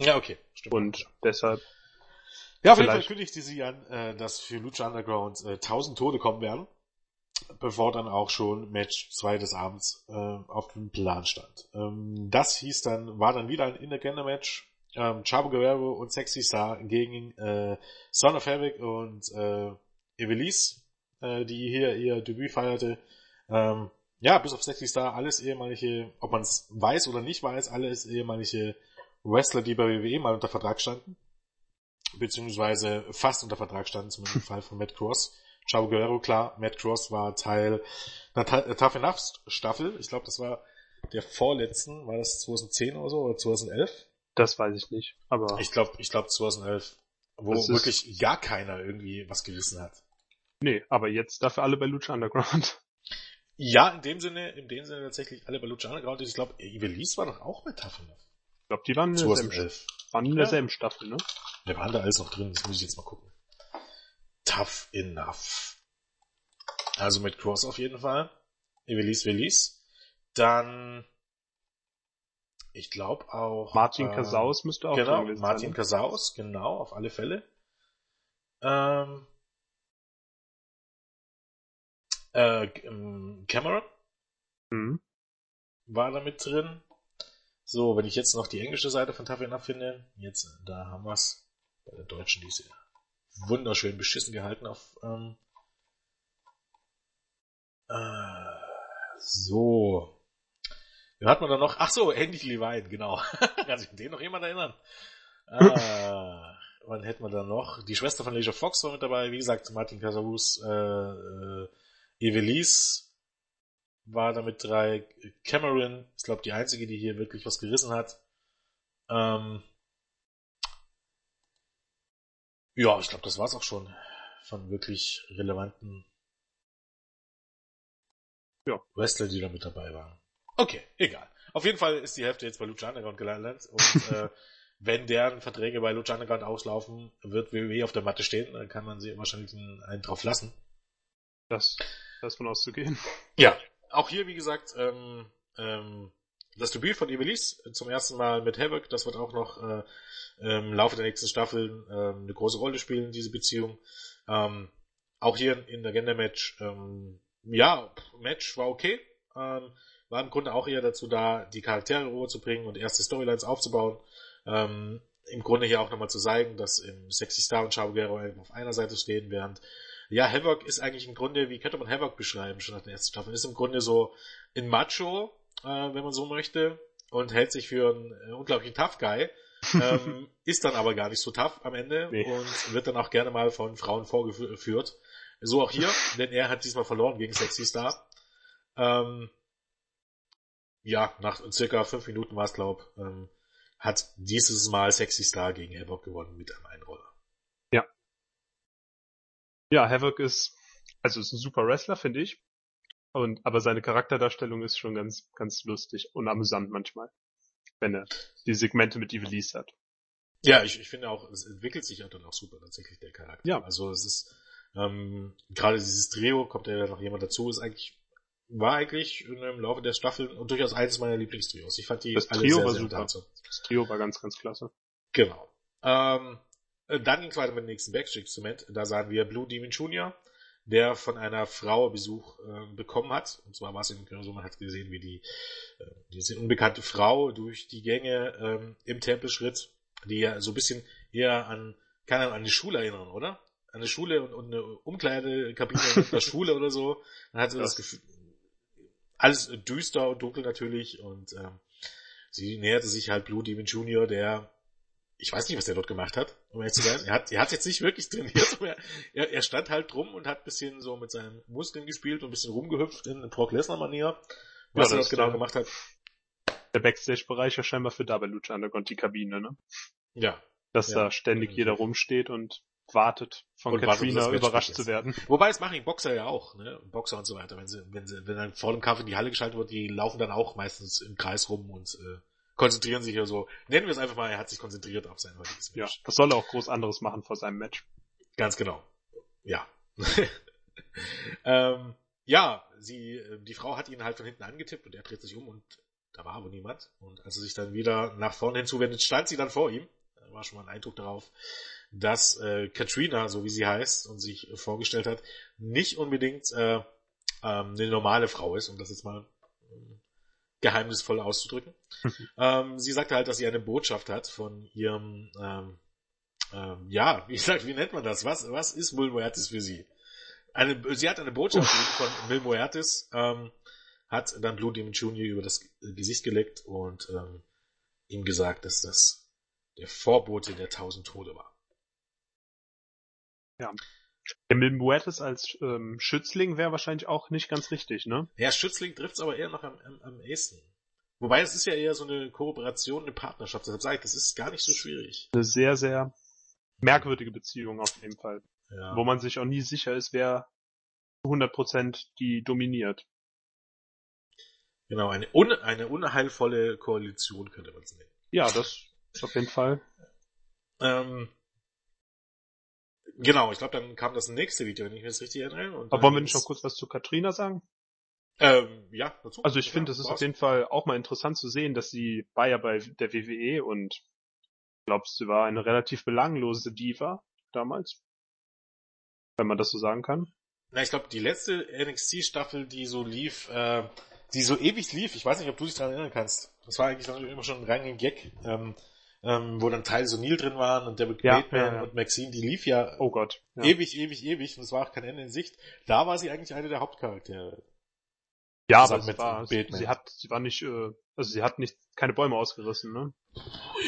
Speaker 1: Ja, okay.
Speaker 2: Stimmt. Und deshalb.
Speaker 1: Ja, auf jeden Fall kündigte sie an, äh, dass für Lucha Underground äh, 1000 Tode kommen werden, bevor dann auch schon Match 2 des Abends äh, auf dem Plan stand. Ähm, das hieß dann, war dann wieder ein Intergender-Match. Ähm, Chavo Guerrero und Sexy Star gegen äh, Son of Havoc und äh, Evelise äh, die hier ihr Debüt feierte. Ähm, ja, bis auf Sexy Star, alles ehemalige, ob man es weiß oder nicht weiß, alles ehemalige Wrestler, die bei WWE mal unter Vertrag standen. Beziehungsweise fast unter Vertrag standen, zumindest im Fall von Matt Cross. Chavo Guerrero, klar, Matt Cross war Teil einer Tough Enough Staffel. Ich glaube, das war der vorletzten, war das 2010 oder so, oder 2011?
Speaker 2: Das weiß ich nicht, aber.
Speaker 1: Ich glaube, ich glaube 2011, wo wirklich gar keiner irgendwie was gerissen hat.
Speaker 2: Nee, aber jetzt dafür alle bei Lucha Underground.
Speaker 1: Ja, in dem Sinne, in dem Sinne tatsächlich alle bei Lucha Underground. Ich glaube, Evelise war doch auch bei Tough Enough.
Speaker 2: Ich glaube, die waren in derselben, waren in derselben ja. Staffel, ne?
Speaker 1: Wir waren da alles noch drin, das muss ich jetzt mal gucken. Tough Enough. Also mit Cross auf jeden Fall. Evelise Velis. Dann Ich glaube auch.
Speaker 2: Martin äh, Casaus müsste auch
Speaker 1: genau, Martin sein. Casaus, genau, auf alle Fälle. Ähm, äh, ähm, Cameron mhm. war da mit drin. So, wenn ich jetzt noch die englische Seite von Tafel finde, jetzt, da haben wir es. Bei der deutschen, die ist ja wunderschön beschissen gehalten auf, ähm, äh, so. Wen hat man da noch? Ach so, Andy Levine, genau. Kann sich an den noch jemand erinnern? Ah, wann hätten wir da noch? Die Schwester von Leisure Fox war mit dabei. Wie gesagt, Martin Casarus, äh, äh, Evelise war da mit drei. Cameron ist, glaube die einzige, die hier wirklich was gerissen hat. Ähm, ja, ich glaube, das war's auch schon von wirklich relevanten ja. Wrestler, die da mit dabei waren. Okay, egal. Auf jeden Fall ist die Hälfte jetzt bei Lucha Underground gelandet und äh, wenn deren Verträge bei Lucha Underground auslaufen, wird WWE auf der Matte stehen, dann kann man sie wahrscheinlich einen drauf lassen.
Speaker 2: Das, das von auszugehen.
Speaker 1: Ja, auch hier, wie gesagt, ähm, ähm, das Debüt von Evelise zum ersten Mal mit Havoc, das wird auch noch äh, im Laufe der nächsten Staffeln ähm, eine große Rolle spielen, diese Beziehung. Ähm, auch hier in der Agenda-Match, ähm, ja, Match war okay. Ähm, war im Grunde auch eher dazu da, die Charaktere rüberzubringen und erste Storylines aufzubauen. Ähm, Im Grunde hier auch nochmal zu zeigen, dass im Sexy Star und Chavo Guerrero auf einer Seite stehen, während ja, Havoc ist eigentlich im Grunde, wie könnte man Havoc beschreiben, schon nach der ersten Staffel, ist im Grunde so ein Macho, äh, wenn man so möchte, und hält sich für einen äh, unglaublichen Tough Guy, ähm, ist dann aber gar nicht so tough am Ende nee. und wird dann auch gerne mal von Frauen vorgeführt. So auch hier, denn er hat diesmal verloren gegen Sexy Star. Ähm, ja, nach circa fünf Minuten war es, glaub, ähm, hat dieses Mal Sexy Star gegen Havoc gewonnen mit einem Einroller.
Speaker 2: Ja. Havoc ist, also ist ein super Wrestler, finde ich. Und, aber seine Charakterdarstellung ist schon ganz, ganz lustig und amüsant manchmal. Wenn er die Segmente mit Evelise hat.
Speaker 1: Ja, ich, ich finde auch, es entwickelt sich ja dann auch super tatsächlich der Charakter. Ja. Also es ist, ähm, gerade dieses Trio, kommt ja noch jemand dazu, ist eigentlich war eigentlich im Laufe der Staffel und durchaus eines meiner Lieblingstrios. Ich fand die
Speaker 2: das alle Trio sehr, war sehr super. Das Trio war ganz, ganz klasse.
Speaker 1: Genau. Ähm, dann ging es weiter mit dem nächsten Backstage-Instrument. Da sahen wir Blue Demon Jr., der von einer Frau Besuch äh, bekommen hat. Und zwar war es in so, man hat gesehen, wie die, äh, diese unbekannte Frau durch die Gänge ähm, im Tempel schritt, die ja so ein bisschen eher an, kann an eine Schule erinnern, oder? An eine Schule und, und eine Umkleidekabine in der Schule oder so. Man hat so das, das Gefühl, alles düster und dunkel natürlich und ähm, sie näherte sich halt Blue Demon Jr., der ich weiß nicht, was der dort gemacht hat, um ehrlich zu sein. Er hat, er hat jetzt nicht wirklich trainiert, aber er, er stand halt drum und hat bisschen so mit seinen Muskeln gespielt und ein bisschen rumgehüpft in Brock Lesnar-Manier. Was ja, er dort genau der, gemacht hat.
Speaker 2: Der Backstage-Bereich ja scheinbar für Double Lucha Underground die Kabine, ne?
Speaker 1: Ja.
Speaker 2: Dass
Speaker 1: ja.
Speaker 2: da ständig jeder rumsteht und wartet, von und Katrina wartet, überrascht zu werden.
Speaker 1: Wobei es machen Boxer ja auch, ne? Boxer und so weiter. Wenn sie, wenn sie, wenn dann vor dem Kampf in die Halle geschaltet wird, die laufen dann auch meistens im Kreis rum und äh, konzentrieren sich ja so. Nennen wir es einfach mal, er hat sich konzentriert auf sein heutiges
Speaker 2: Match. Ja, das soll er auch groß anderes machen vor seinem Match.
Speaker 1: Ganz genau. Ja. ähm, ja, sie, die Frau hat ihn halt von hinten angetippt und er dreht sich um und da war aber niemand. Und als er sich dann wieder nach vorne hinzuwendet, stand sie dann vor ihm. Da war schon mal ein Eindruck darauf, dass äh, Katrina, so wie sie heißt und sich vorgestellt hat, nicht unbedingt äh, ähm, eine normale Frau ist, um das jetzt mal äh, geheimnisvoll auszudrücken. ähm, sie sagte halt, dass sie eine Botschaft hat von ihrem, ähm, ähm, ja, wie gesagt, wie nennt man das? Was, was ist Mil Muertes für sie? Eine, sie hat eine Botschaft von Mil Muertes, ähm, hat dann Blue Demon Jr. über das Gesicht gelegt und ähm, ihm gesagt, dass das der Vorbote der tausend Tode war.
Speaker 2: Ja. Der Milmuetes als ähm, Schützling wäre wahrscheinlich auch nicht ganz richtig, ne?
Speaker 1: Ja, Schützling trifft's aber eher noch am, am, am ehesten. Wobei es ist ja eher so eine Kooperation, eine Partnerschaft. Deshalb sage ich, das ist gar nicht so schwierig.
Speaker 2: Eine sehr, sehr merkwürdige Beziehung auf jeden Fall. Ja. Wo man sich auch nie sicher ist, wer 100% die dominiert.
Speaker 1: Genau, eine, un eine unheilvolle Koalition könnte man es nennen.
Speaker 2: Ja, das ist auf jeden Fall.
Speaker 1: Ähm, Genau, ich glaube, dann kam das nächste Video, wenn ich mir das richtig erinnere.
Speaker 2: Aber wollen wir nicht noch kurz was zu Katrina sagen?
Speaker 1: Ähm, ja, dazu.
Speaker 2: Also ich finde, es ist auf jeden Fall auch mal interessant zu sehen, dass sie war ja bei der WWE und glaubst, sie war eine relativ belanglose Diva damals, wenn man das so sagen kann.
Speaker 1: Na, ich glaube, die letzte NXT-Staffel, die so lief, äh, die so ewig lief, ich weiß nicht, ob du dich daran erinnern kannst. Das war eigentlich immer schon ein reiner Gag, ähm, ähm, wo dann Teile so Neil drin waren und David
Speaker 2: Ja,
Speaker 1: Bateman
Speaker 2: ja,
Speaker 1: und Maxine, die lief ja
Speaker 2: Oh Gott.
Speaker 1: Ewig, ewig, ewig und es war auch kein Ende in Sicht. Da war sie eigentlich eine der Hauptcharaktere.
Speaker 2: Ja, aber
Speaker 1: mit
Speaker 2: sie war, sie hat, sie war nicht, äh, also sie hat nicht, keine Bäume ausgerissen, ne?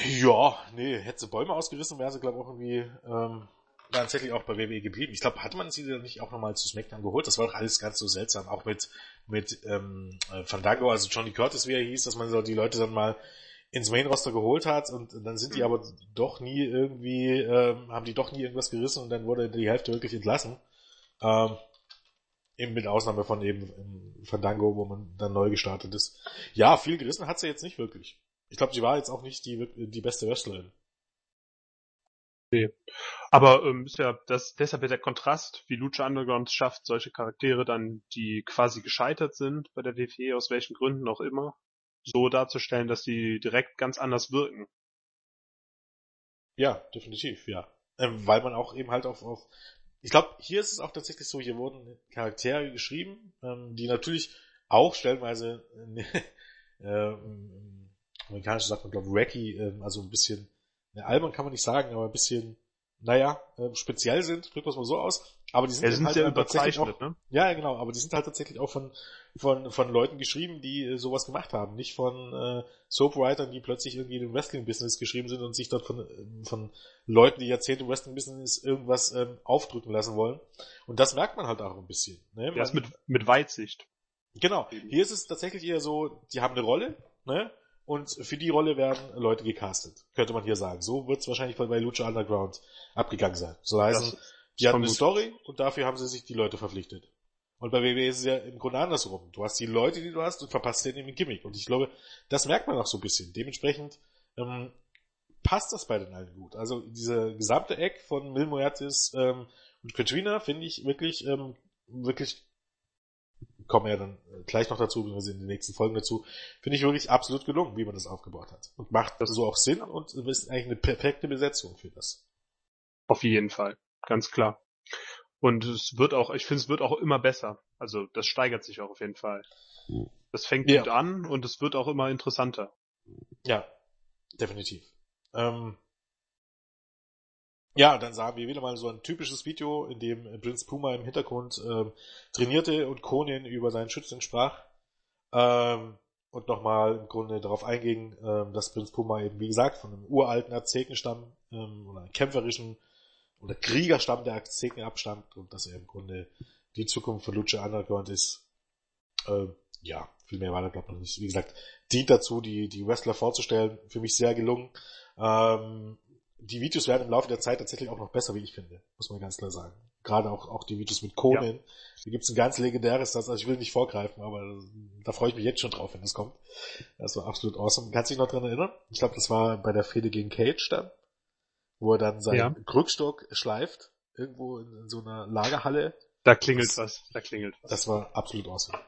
Speaker 1: Ja, nee, hätte sie Bäume ausgerissen, wäre sie, glaube ich, auch irgendwie ähm, tatsächlich auch bei WWE geblieben. Ich glaube, hatte man sie dann nicht auch nochmal zu SmackDown geholt? Das war doch alles ganz so seltsam. Auch mit, mit ähm, äh, Fandango, also Johnny Curtis, wie er hieß, dass man so die Leute dann mal ins Main-Roster geholt hat und dann sind die
Speaker 2: Mhm.
Speaker 1: aber doch nie irgendwie, ähm, haben die doch nie irgendwas gerissen und dann wurde die Hälfte wirklich entlassen. Ähm, eben mit Ausnahme von eben ähm, Fandango, wo man dann neu gestartet ist. Ja, viel gerissen hat sie jetzt nicht wirklich. Ich glaube, sie war jetzt auch nicht die, die beste Wrestlerin.
Speaker 2: Aber ähm, ist ja das deshalb ja der Kontrast, wie Lucha Underground schafft, solche Charaktere dann, die quasi gescheitert sind bei der WWE, aus welchen Gründen auch immer, so darzustellen, dass die direkt ganz anders wirken.
Speaker 1: Ja, definitiv, ja. Ähm, weil man auch eben halt auf, auf ich glaube, hier ist es auch tatsächlich so, hier wurden Charaktere geschrieben, ähm, die natürlich auch stellenweise äh, äh, im amerikanischen sagt man, glaube wacky, ähm, also ein bisschen, ne, albern kann man nicht sagen, aber ein bisschen, naja, ähm, speziell sind, drücken wir es mal so aus. Aber die sind,
Speaker 2: Ja,
Speaker 1: eben
Speaker 2: sind
Speaker 1: halt dann tatsächlich auch,
Speaker 2: ne?
Speaker 1: ja, ja, genau, aber die sind halt tatsächlich auch von, von, von Leuten geschrieben, die äh, sowas gemacht haben. Nicht von äh, Soapwritern, die plötzlich irgendwie in dem Wrestling-Business geschrieben sind und sich dort von, ähm, von Leuten, die Jahrzehnte im Wrestling-Business irgendwas ähm, aufdrücken lassen wollen. Und das merkt man halt auch ein bisschen. Ne? Man-
Speaker 2: mit, mit Weitsicht.
Speaker 1: Genau. Hier ist es tatsächlich eher so, die haben eine Rolle, ne? Und für die Rolle werden Leute gecastet, könnte man hier sagen. So wird es wahrscheinlich bei, bei Lucha Underground abgegangen sein. So heißen, die hatten eine Story und dafür haben sie sich die Leute verpflichtet. Und bei WWE ist es ja im Grunde andersrum. Du hast die Leute, die du hast und verpasst denen ein Gimmick. Und ich glaube, das merkt man auch so ein bisschen. Dementsprechend ähm, passt das bei den allen gut. Also dieser gesamte Eck von Mil Muertes ähm, und Katrina finde ich wirklich, ähm, wirklich kommen ja dann gleich noch dazu, beziehungsweise in den nächsten Folgen dazu, finde ich wirklich absolut gelungen, wie man das aufgebaut hat. Und macht das so auch Sinn und ist eigentlich eine perfekte Besetzung für das.
Speaker 2: Auf jeden Fall. Ganz klar. Und es wird auch, ich finde, es wird auch immer besser. Also das steigert sich auch auf jeden Fall. Das fängt
Speaker 1: Ja.
Speaker 2: gut an und es wird auch immer interessanter.
Speaker 1: Ja, definitiv. Ähm, ja, dann sahen wir wieder mal so ein typisches Video, in dem äh, Prince Puma im Hintergrund ähm, trainierte und Conan über seinen Schützen sprach. Ähm, und nochmal im Grunde darauf einging, ähm, dass Prince Puma eben, wie gesagt, von einem uralten Aztekenstamm ähm, oder einem kämpferischen oder Kriegerstamm der Azteken abstammt und dass er im Grunde die Zukunft von Lucha Underground ist. Ähm, ja, viel mehr war da glaube ich noch nicht. Wie gesagt, dient dazu, die, die Wrestler vorzustellen. Für mich sehr gelungen. Ähm, die Videos werden im Laufe der Zeit tatsächlich auch noch besser, wie ich finde. Muss man ganz klar sagen. Gerade auch, auch die Videos mit Conan. Hier gibt's ein ganz legendäres, das, also ich will nicht vorgreifen, aber da freue ich mich jetzt schon drauf, wenn das kommt. Das war absolut awesome. Kannst du dich noch dran erinnern? Ich glaube, das war bei der Fehde gegen Cage dann, wo er dann seinen
Speaker 2: Ja.
Speaker 1: Krückstock schleift, irgendwo in, in so einer Lagerhalle.
Speaker 2: Da klingelt
Speaker 1: Das-
Speaker 2: was, da klingelt was.
Speaker 1: Das war absolut awesome.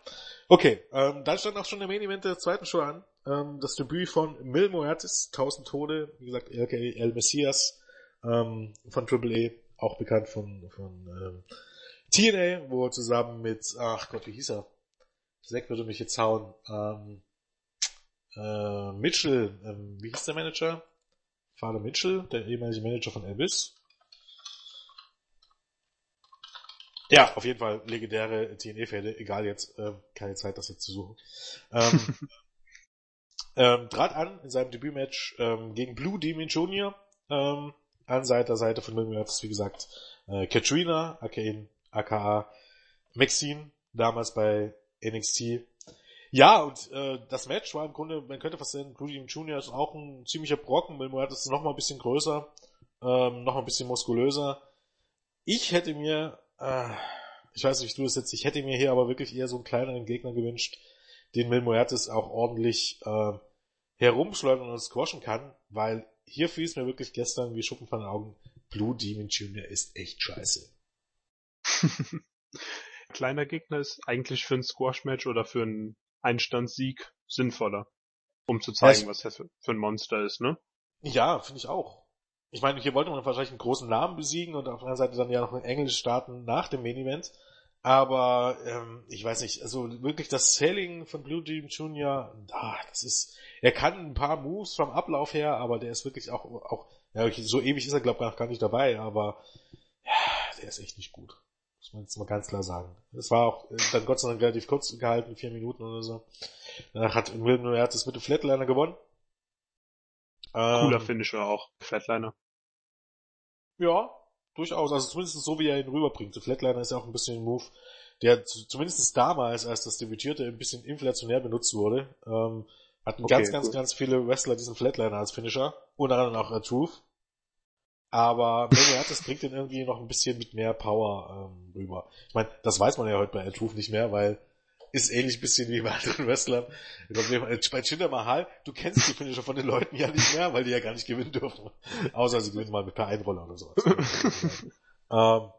Speaker 1: Okay, ähm, dann stand auch schon der Main Event der zweiten Show an. Ähm, das Debüt von Mil Muertes, 1000 Tode, wie gesagt, aka El Messias ähm, von Triple A, auch bekannt von, von ähm, TNA, wo er zusammen mit, ach Gott, wie hieß er? Zack würde mich jetzt hauen. Ähm, äh, Mitchell, ähm, wie hieß der Manager? Father Mitchell, der ehemalige Manager von Elvis. Ja, auf jeden Fall legendäre TNA-Fäde, egal jetzt, ähm, keine Zeit, das jetzt zu suchen. Ähm, ähm, trat an in seinem Debütmatch ähm, gegen Blue Demon Jr. Ähm, an seiner Seite von Mil Muertes, wie gesagt, äh, Katrina, aka, aka Maxine, damals bei NXT. Ja, und äh, das Match war im Grunde, man könnte fast sagen, Blue Demon Jr. ist auch ein ziemlicher Brocken, Mil Muertes ist noch mal ein bisschen größer, ähm, noch mal ein bisschen muskulöser. Ich hätte mir, äh, ich weiß nicht, wie du es jetzt, ich hätte mir hier aber wirklich eher so einen kleineren Gegner gewünscht, den Mil Muertes auch ordentlich äh, herumschleudern und squashen kann, weil hier fiel es mir wirklich gestern wie Schuppen von den Augen, Blue Demon Jr. ist echt scheiße.
Speaker 2: kleiner Gegner ist eigentlich für ein Squash-Match oder für einen Einstandssieg sinnvoller, um zu zeigen, ja, was er für, für ein Monster ist, ne?
Speaker 1: Ja, finde ich auch. Ich meine, hier wollte man wahrscheinlich einen großen Namen besiegen und auf der anderen Seite dann ja noch einen Englisch starten nach dem Main Event. Aber ähm, ich weiß nicht, also wirklich das Selling von Blue Dream Jr., ah, das ist, er kann ein paar Moves vom Ablauf her, aber der ist wirklich auch, auch ja, so ewig ist er glaube ich gar nicht dabei, aber ja, der ist echt nicht gut. Muss man jetzt mal ganz klar sagen. Es war auch äh, dann Gott sei Dank relativ kurz gehalten, vier Minuten oder so. Danach hat Wilden das mit dem Flatliner gewonnen.
Speaker 2: Cooler ähm, Finisher auch, Flatliner.
Speaker 1: Ja, durchaus. Also zumindest so, wie er ihn rüberbringt. Der Flatliner ist ja auch ein bisschen ein Move, der zumindest damals, als das debütierte, ein bisschen inflationär benutzt wurde. Ähm, hatten okay, ganz, ganz, gut. ganz viele Wrestler diesen Flatliner als Finisher. Unter anderem auch Truth. Aber Mania das bringt ihn irgendwie noch ein bisschen mit mehr Power ähm, rüber. Ich meine, das weiß man ja heute bei Truth nicht mehr, weil ist ähnlich bisschen wie bei anderen Wrestlern. Bei Jinder Mahal, du kennst die Finisher von den Leuten ja nicht mehr, weil die ja gar nicht gewinnen dürfen. Außer sie gewinnen mal mit per Einroller oder sowas. ähm,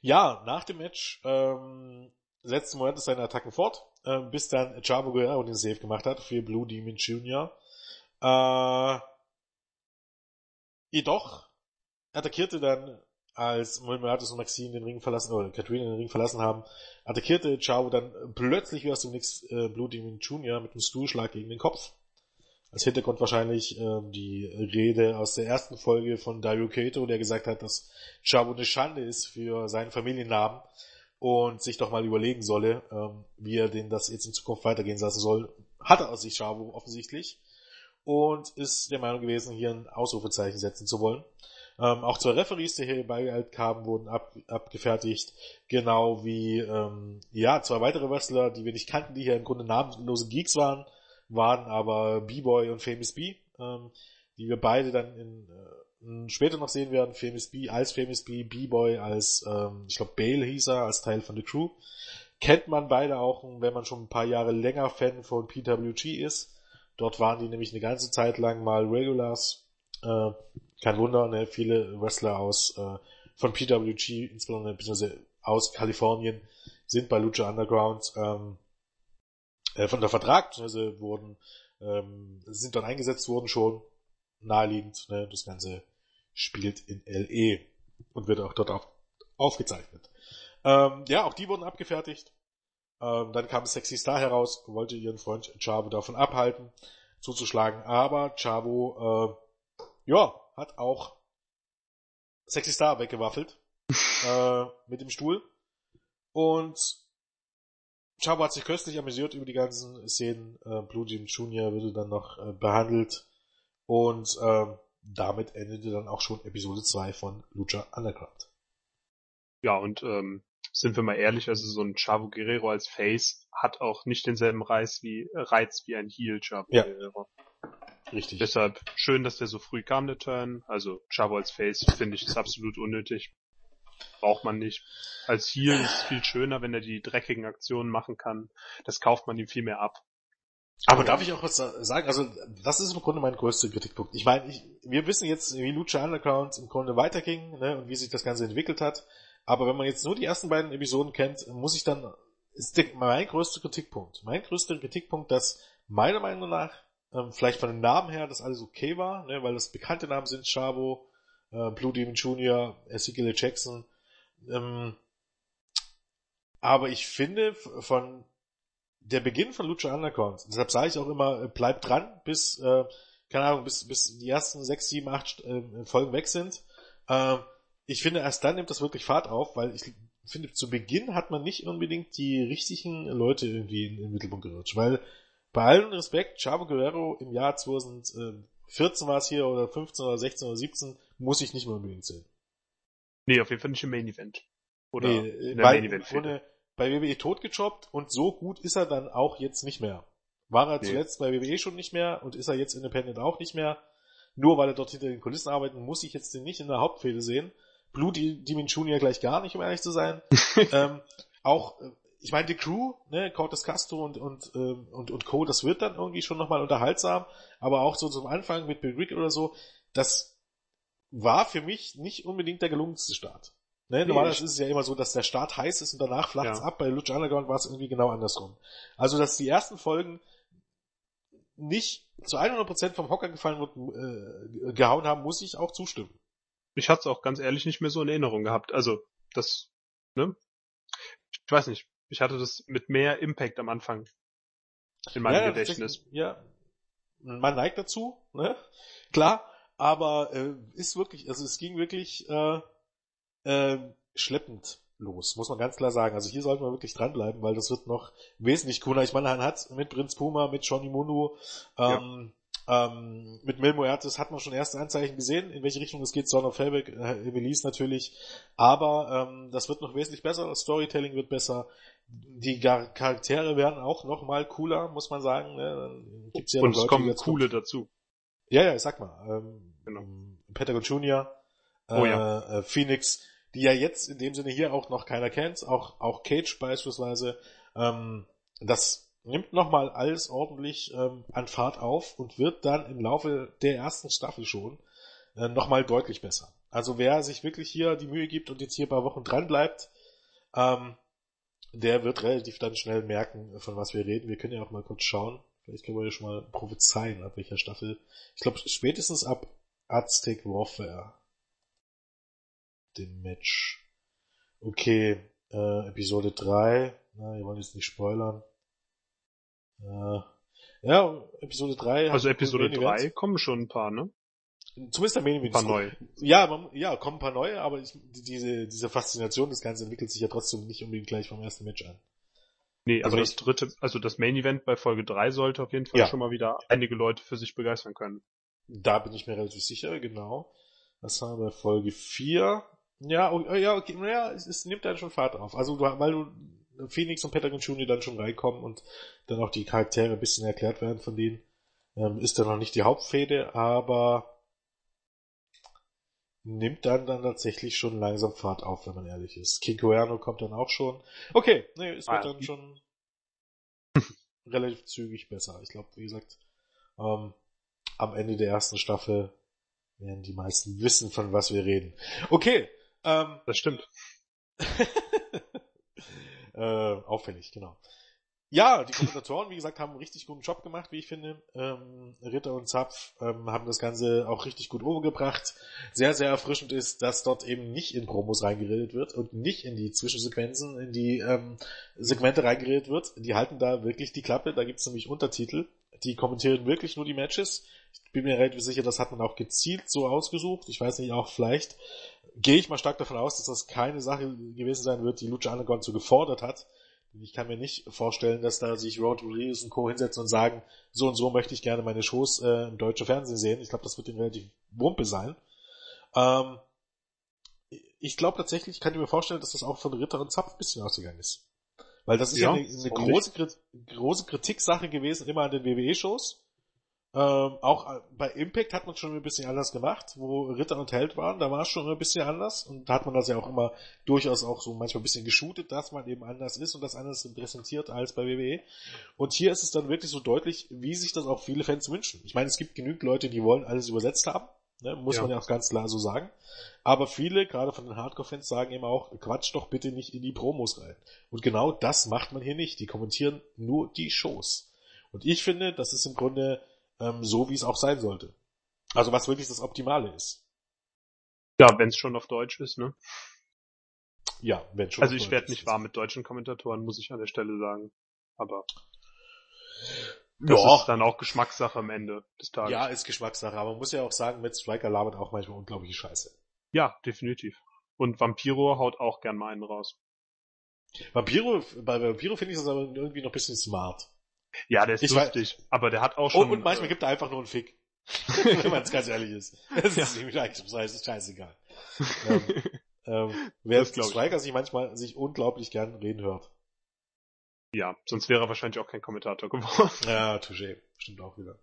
Speaker 1: ja, nach dem Match ähm, setzte Moranis seine Attacken fort, äh, bis dann Chavo Guerrero den Save gemacht hat für Blue Demon Jr. Äh, jedoch attackierte dann als Muratus und Maxine den Ring verlassen, oder Katrina den Ring verlassen haben, attackierte Chavo dann plötzlich wie aus dem Nix äh, Blue Demon Jr. mit einem Stuhlschlag gegen den Kopf. Als Hintergrund wahrscheinlich äh, die Rede aus der ersten Folge von Dario Kato, der gesagt hat, dass Chavo eine Schande ist für seinen Familiennamen und sich doch mal überlegen solle, ähm, wie er denn das jetzt in Zukunft weitergehen lassen soll. Hat er aus sich Chavo offensichtlich und ist der Meinung gewesen, hier ein Ausrufezeichen setzen zu wollen. Ähm, auch zwei Referees, die hier beigehalten haben, wurden ab, abgefertigt. Genau wie, ähm, ja, zwei weitere Wrestler, die wir nicht kannten, die hier im Grunde namenlose Geeks waren, waren aber B-Boy und Famous B, ähm, die wir beide dann in, äh, später noch sehen werden. Famous B als Famous B, B-Boy als, ähm, ich glaube, Bale hieß er, als Teil von The Crew. Kennt man beide auch, wenn man schon ein paar Jahre länger Fan von PWG ist. Dort waren die nämlich eine ganze Zeit lang mal Regulars. Äh, kein Wunder, ne, viele Wrestler aus äh, von PWG, insbesondere beziehungsweise aus Kalifornien, sind bei Lucha Underground ähm, äh, von der Vertrag, beziehungsweise wurden, ähm, sind dort eingesetzt worden schon, naheliegend, ne, das Ganze spielt in LE und wird auch dort auf, aufgezeichnet. Ähm, ja, auch die wurden abgefertigt. Ähm, dann kam Sexy Star heraus, wollte ihren Freund Chavo davon abhalten, zuzuschlagen, aber Chavo, äh, ja, hat auch Sexy Star weggewaffelt äh, mit dem Stuhl. Und Chavo hat sich köstlich amüsiert über die ganzen Szenen. Äh, Blue Jim Jr. wurde dann noch äh, behandelt. Und äh, damit endete dann auch schon Episode 2 von Lucha Underground.
Speaker 2: Ja, und ähm, sind wir mal ehrlich, also so ein Chavo Guerrero als Face hat auch nicht denselben Reiz wie, Reiz wie ein Heel Chavo ja. Guerrero. Richtig. Deshalb schön, dass der so früh kam, der Turn. Also Chavo als Face finde ich ist absolut unnötig. Braucht man nicht. Als Heal ist es viel schöner, wenn er die dreckigen Aktionen machen kann. Das kauft man ihm viel mehr ab.
Speaker 1: Aber darf ich auch was sagen? Also, das ist im Grunde mein größter Kritikpunkt. Ich meine, ich, wir wissen jetzt, wie Lucha Underground im Grunde weiterging, ne, und wie sich das Ganze entwickelt hat. Aber wenn man jetzt nur die ersten beiden Episoden kennt, muss ich dann, ist mein größter Kritikpunkt. Mein größter Kritikpunkt, dass meiner Meinung nach ähm, vielleicht von den Namen her, dass alles okay war, ne, weil das bekannte Namen sind Chavo, äh, Blue Demon Jr., Ezekiel Jackson. Ähm, aber ich finde von der Beginn von Lucha Underground, deshalb sage ich auch immer, äh, bleibt dran, bis, äh, keine Ahnung, bis, bis die ersten sechs, sieben, acht äh, Folgen weg sind. Äh, ich finde, erst dann nimmt das wirklich Fahrt auf, weil ich finde, zu Beginn hat man nicht unbedingt die richtigen Leute irgendwie in, in den Mittelpunkt gerutscht, weil bei allem Respekt, Chavo Guerrero im Jahr 2014 war es hier, oder 15 oder 16 oder 17, muss ich nicht mehr unbedingt sehen.
Speaker 2: Nee, auf jeden Fall nicht im Main Event.
Speaker 1: Oder nee, in der bei, Main Event. Wurde bei WWE totgejobbt und so gut ist er dann auch jetzt nicht mehr. War er nee. zuletzt bei WWE schon nicht mehr und ist er jetzt Independent auch nicht mehr. Nur weil er dort hinter den Kulissen arbeitet, muss ich jetzt den nicht in der Hauptfehde sehen. Blue Demon Jr. gleich gar nicht, um ehrlich zu sein. ähm, auch äh, ich meine, die Crew, ne, Cortes Castro und, und, ähm, und, und Co., das wird dann irgendwie schon nochmal unterhaltsam, aber auch so zum Anfang mit Bill Rick oder so, das war für mich nicht unbedingt der gelungenste Start. Ne, normalerweise ist es ja immer so, dass der Start heiß ist und danach flacht es ja. ab. Bei Lucha Underground war es irgendwie genau andersrum. Also, dass die ersten Folgen nicht zu 100% vom Hocker gefallen wird, äh, gehauen haben, muss ich auch zustimmen.
Speaker 2: Ich hatte es auch ganz ehrlich nicht mehr so in Erinnerung gehabt. Also, das, ne? Ich weiß nicht. Ich hatte das mit mehr Impact am Anfang in meinem ja, Gedächtnis.
Speaker 1: Ja, man neigt dazu, ne? Klar, aber äh, ist wirklich, also es ging wirklich äh, äh, schleppend los, muss man ganz klar sagen. Also hier sollten wir wirklich dranbleiben, weil das wird noch wesentlich cooler. Ich meine, man hat mit Prinz Puma, mit Johnny Munu, ähm. Ähm, mit Mil Muertes hat man schon erste Anzeichen gesehen, in welche Richtung es geht. Son of Hellbeck, äh, Evelise natürlich. Aber ähm, das wird noch wesentlich besser, das Storytelling wird besser. Die Charaktere werden auch noch mal cooler, muss man sagen. Ne?
Speaker 2: Gibt's ja Und es Leute, kommen coole dazu.
Speaker 1: Ja, ja, ich sag mal. Ähm, genau. Pentagon Junior, äh, oh, ja. äh, Phoenix, die ja jetzt in dem Sinne hier auch noch keiner kennt, auch, auch Cage beispielsweise, ähm, das nimmt nochmal alles ordentlich ähm, an Fahrt auf und wird dann im Laufe der ersten Staffel schon äh, nochmal deutlich besser. Also wer sich wirklich hier die Mühe gibt und jetzt hier ein paar Wochen dran bleibt, ähm, der wird relativ dann schnell merken, von was wir reden. Wir können ja auch mal kurz schauen. Vielleicht können wir ja schon mal prophezeien, ab welcher Staffel. Ich glaube, spätestens ab Aztec Warfare dem Match. Okay, äh, Episode 3. Na, wir wollen jetzt nicht spoilern. Ja, Episode 3.
Speaker 2: Also Episode 3 kommen schon ein paar, ne?
Speaker 1: Zumindest der Main Event. Ein paar neue. Ja, man, ja, kommen ein paar neue, aber ich, diese, diese Faszination des Ganzen entwickelt sich ja trotzdem nicht unbedingt gleich vom ersten Match an.
Speaker 2: Nee, also das dritte, also das Main Event bei Folge 3 sollte auf jeden Fall ja. schon mal wieder einige Leute für sich begeistern können.
Speaker 1: Da bin ich mir relativ sicher, genau. Das haben wir bei Folge 4. Ja, ja, okay, naja, es, es nimmt dann schon Fahrt auf. Also, weil du Phoenix und Pentagon Junior dann schon reinkommen und dann auch die Charaktere ein bisschen erklärt werden von denen, ähm, ist dann noch nicht die Hauptfäde, aber nimmt dann dann tatsächlich schon langsam Fahrt auf, wenn man ehrlich ist. King Cuerno kommt dann auch schon. Okay, nee, es wird ah, dann schon relativ zügig besser. Ich glaube, wie gesagt, ähm, am Ende der ersten Staffel werden die meisten wissen, von was wir reden. Okay,
Speaker 2: ähm, das stimmt.
Speaker 1: äh, auffällig, genau. Ja, die Kommentatoren, wie gesagt, haben einen richtig guten Job gemacht, wie ich finde. Ähm, Ritter und Zapf ähm, haben das Ganze auch richtig gut overgebracht. Sehr, sehr erfrischend ist, dass dort eben nicht in Promos reingeredet wird und nicht in die Zwischensequenzen, in die ähm, Segmente reingeredet wird. Die halten da wirklich die Klappe. Da gibt's nämlich Untertitel. Die kommentieren wirklich nur die Matches. Ich bin mir relativ sicher, das hat man auch gezielt so ausgesucht. Ich weiß nicht, auch vielleicht gehe ich mal stark davon aus, dass das keine Sache gewesen sein wird, die Lucha Underground so gefordert hat. Ich kann mir nicht vorstellen, dass da sich Road Rodriguez und Co. hinsetzen und sagen, so und so möchte ich gerne meine Shows äh, im deutschen Fernsehen sehen. Ich glaube, das wird ihnen relativ wumpe sein. Ähm, ich glaube tatsächlich, ich kann mir vorstellen, dass das auch von Ritter und Zapf ein bisschen ausgegangen ist. Weil das ist ja, ja eine, eine große, große Kritiksache gewesen, immer an den WWE-Shows. Ähm, auch äh, bei Impact hat man schon ein bisschen anders gemacht, wo Ritter und Held waren, da war es schon ein bisschen anders und da hat man das ja auch immer durchaus auch so manchmal ein bisschen geshootet, dass man eben anders ist und das anders präsentiert als bei WWE. Und hier ist es dann wirklich so deutlich, wie sich das auch viele Fans wünschen. Ich meine, es gibt genügend Leute, die wollen alles übersetzt haben, ne, muss ja. man ja auch ganz klar so sagen. Aber viele, gerade von den Hardcore-Fans, sagen eben auch, quatsch doch bitte nicht in die Promos rein. Und genau das macht man hier nicht. Die kommentieren nur die Shows. Und ich finde, das ist im Grunde ähm, so, wie es auch sein sollte. Also was wirklich das Optimale ist.
Speaker 2: Ja, wenn es schon auf Deutsch ist, ne?
Speaker 1: Ja, wenn schon.
Speaker 2: Also ich werde nicht warm mit deutschen Kommentatoren, muss ich an der Stelle sagen. Aber das ja. ist dann auch Geschmackssache am Ende des Tages.
Speaker 1: Ja, ist Geschmackssache, aber man muss ja auch sagen, mit Striker labert auch manchmal unglaubliche Scheiße.
Speaker 2: Ja, definitiv. Und Vampiro haut auch gern mal einen raus.
Speaker 1: Vampiro, bei Vampiro finde ich das aber irgendwie noch ein bisschen smart.
Speaker 2: Ja, der ist ich lustig, weiß, aber der hat auch schon...
Speaker 1: Und, und manchmal äh, gibt er einfach nur einen Fick. wenn man es ganz ehrlich ist. Das ja. ist nämlich eigentlich das ist scheißegal. ähm, ähm, wer Striker sich manchmal sich unglaublich gern reden hört.
Speaker 2: Ja, sonst wäre er wahrscheinlich auch kein Kommentator geworden.
Speaker 1: Ja, touché. Stimmt auch wieder.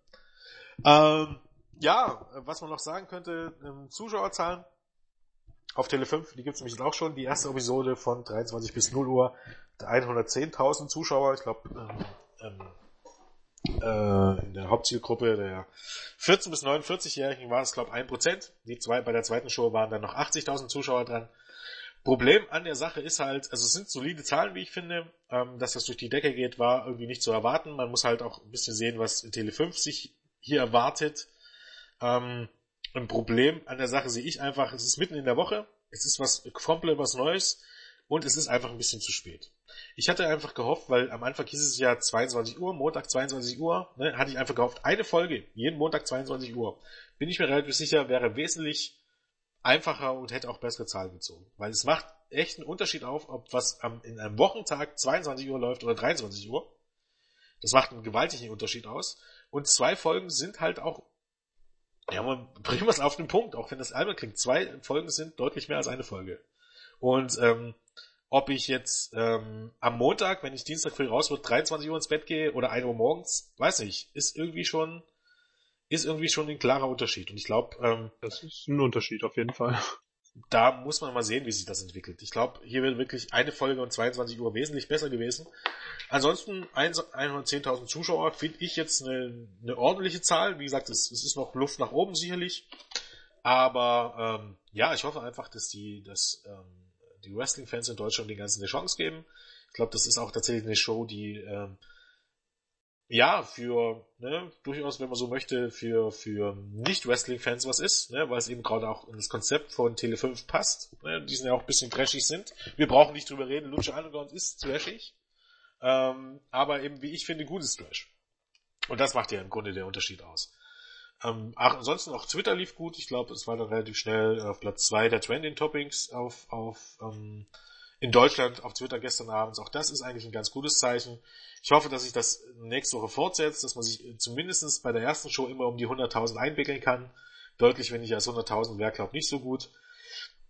Speaker 1: Ähm, ja, was man noch sagen könnte, ähm, Zuschauerzahlen auf Tele 5, die gibt's nämlich auch schon. Die erste Episode von 23 bis 0 Uhr, 110.000 Zuschauer. Ich glaube, ähm, ähm, äh, in der Hauptzielgruppe der 14 bis 49-Jährigen war es, glaube ich, 1%. Die zwei, bei der zweiten Show waren dann noch 80.000 Zuschauer dran. Problem an der Sache ist halt, also es sind solide Zahlen, wie ich finde, ähm, dass das durch die Decke geht, war irgendwie nicht zu erwarten. Man muss halt auch ein bisschen sehen, was Tele 5 sich hier erwartet. Ähm, ein Problem an der Sache sehe ich einfach, es ist mitten in der Woche, es ist was komplett was Neues und es ist einfach ein bisschen zu spät. Ich hatte einfach gehofft, weil am Anfang hieß es ja 22 Uhr, Montag 22 Uhr, ne, hatte ich einfach gehofft, eine Folge, jeden Montag 22 Uhr. Bin ich mir relativ sicher, wäre wesentlich einfacher und hätte auch bessere Zahlen gezogen. Weil es macht echt einen Unterschied auf, ob was am, in einem Wochentag 22 Uhr läuft oder 23 Uhr. Das macht einen gewaltigen Unterschied aus. Und zwei Folgen sind halt auch, ja, man bringen wir es auf den Punkt, auch wenn das Album klingt. Zwei Folgen sind deutlich mehr als eine Folge. Und ähm, ob ich jetzt ähm, am Montag, wenn ich Dienstag früh raus wird, 23 Uhr ins Bett gehe oder 1 Uhr morgens, weiß nicht, ist irgendwie schon ist irgendwie schon ein klarer Unterschied. Und ich glaube, ähm,
Speaker 2: das ist ein Unterschied auf jeden Fall.
Speaker 1: Da muss man mal sehen, wie sich das entwickelt. Ich glaube, hier wird wirklich eine Folge um 22 Uhr wesentlich besser gewesen. Ansonsten 110.000 Zuschauer finde ich jetzt eine, eine ordentliche Zahl. Wie gesagt, es, es ist noch Luft nach oben sicherlich. Aber ähm, ja, ich hoffe einfach, dass die, dass ähm, die Wrestling-Fans in Deutschland den ganzen eine Chance geben. Ich glaube, das ist auch tatsächlich eine Show, die ähm, ja für ne, durchaus, wenn man so möchte, für für Nicht-Wrestling-Fans was ist, ne, weil es eben gerade auch in das Konzept von Tele5 passt. Ne, die sind ja auch ein bisschen trashig sind. Wir brauchen nicht drüber reden. Lucha Underground ist trashig, ähm, aber eben wie ich finde gutes Trash. Und das macht ja im Grunde der Unterschied aus. Ähm, ach, ansonsten auch Twitter lief gut. Ich glaube, es war dann relativ schnell auf Platz zwei der Trending Topics auf, auf ähm, in Deutschland auf Twitter gestern abends. Auch das ist eigentlich ein ganz gutes Zeichen. Ich hoffe, dass sich das nächste Woche fortsetzt, dass man sich zumindest bei der ersten Show immer um die 100.000 einwickeln kann. Deutlich weniger als 100.000 wäre, glaube ich, nicht so gut.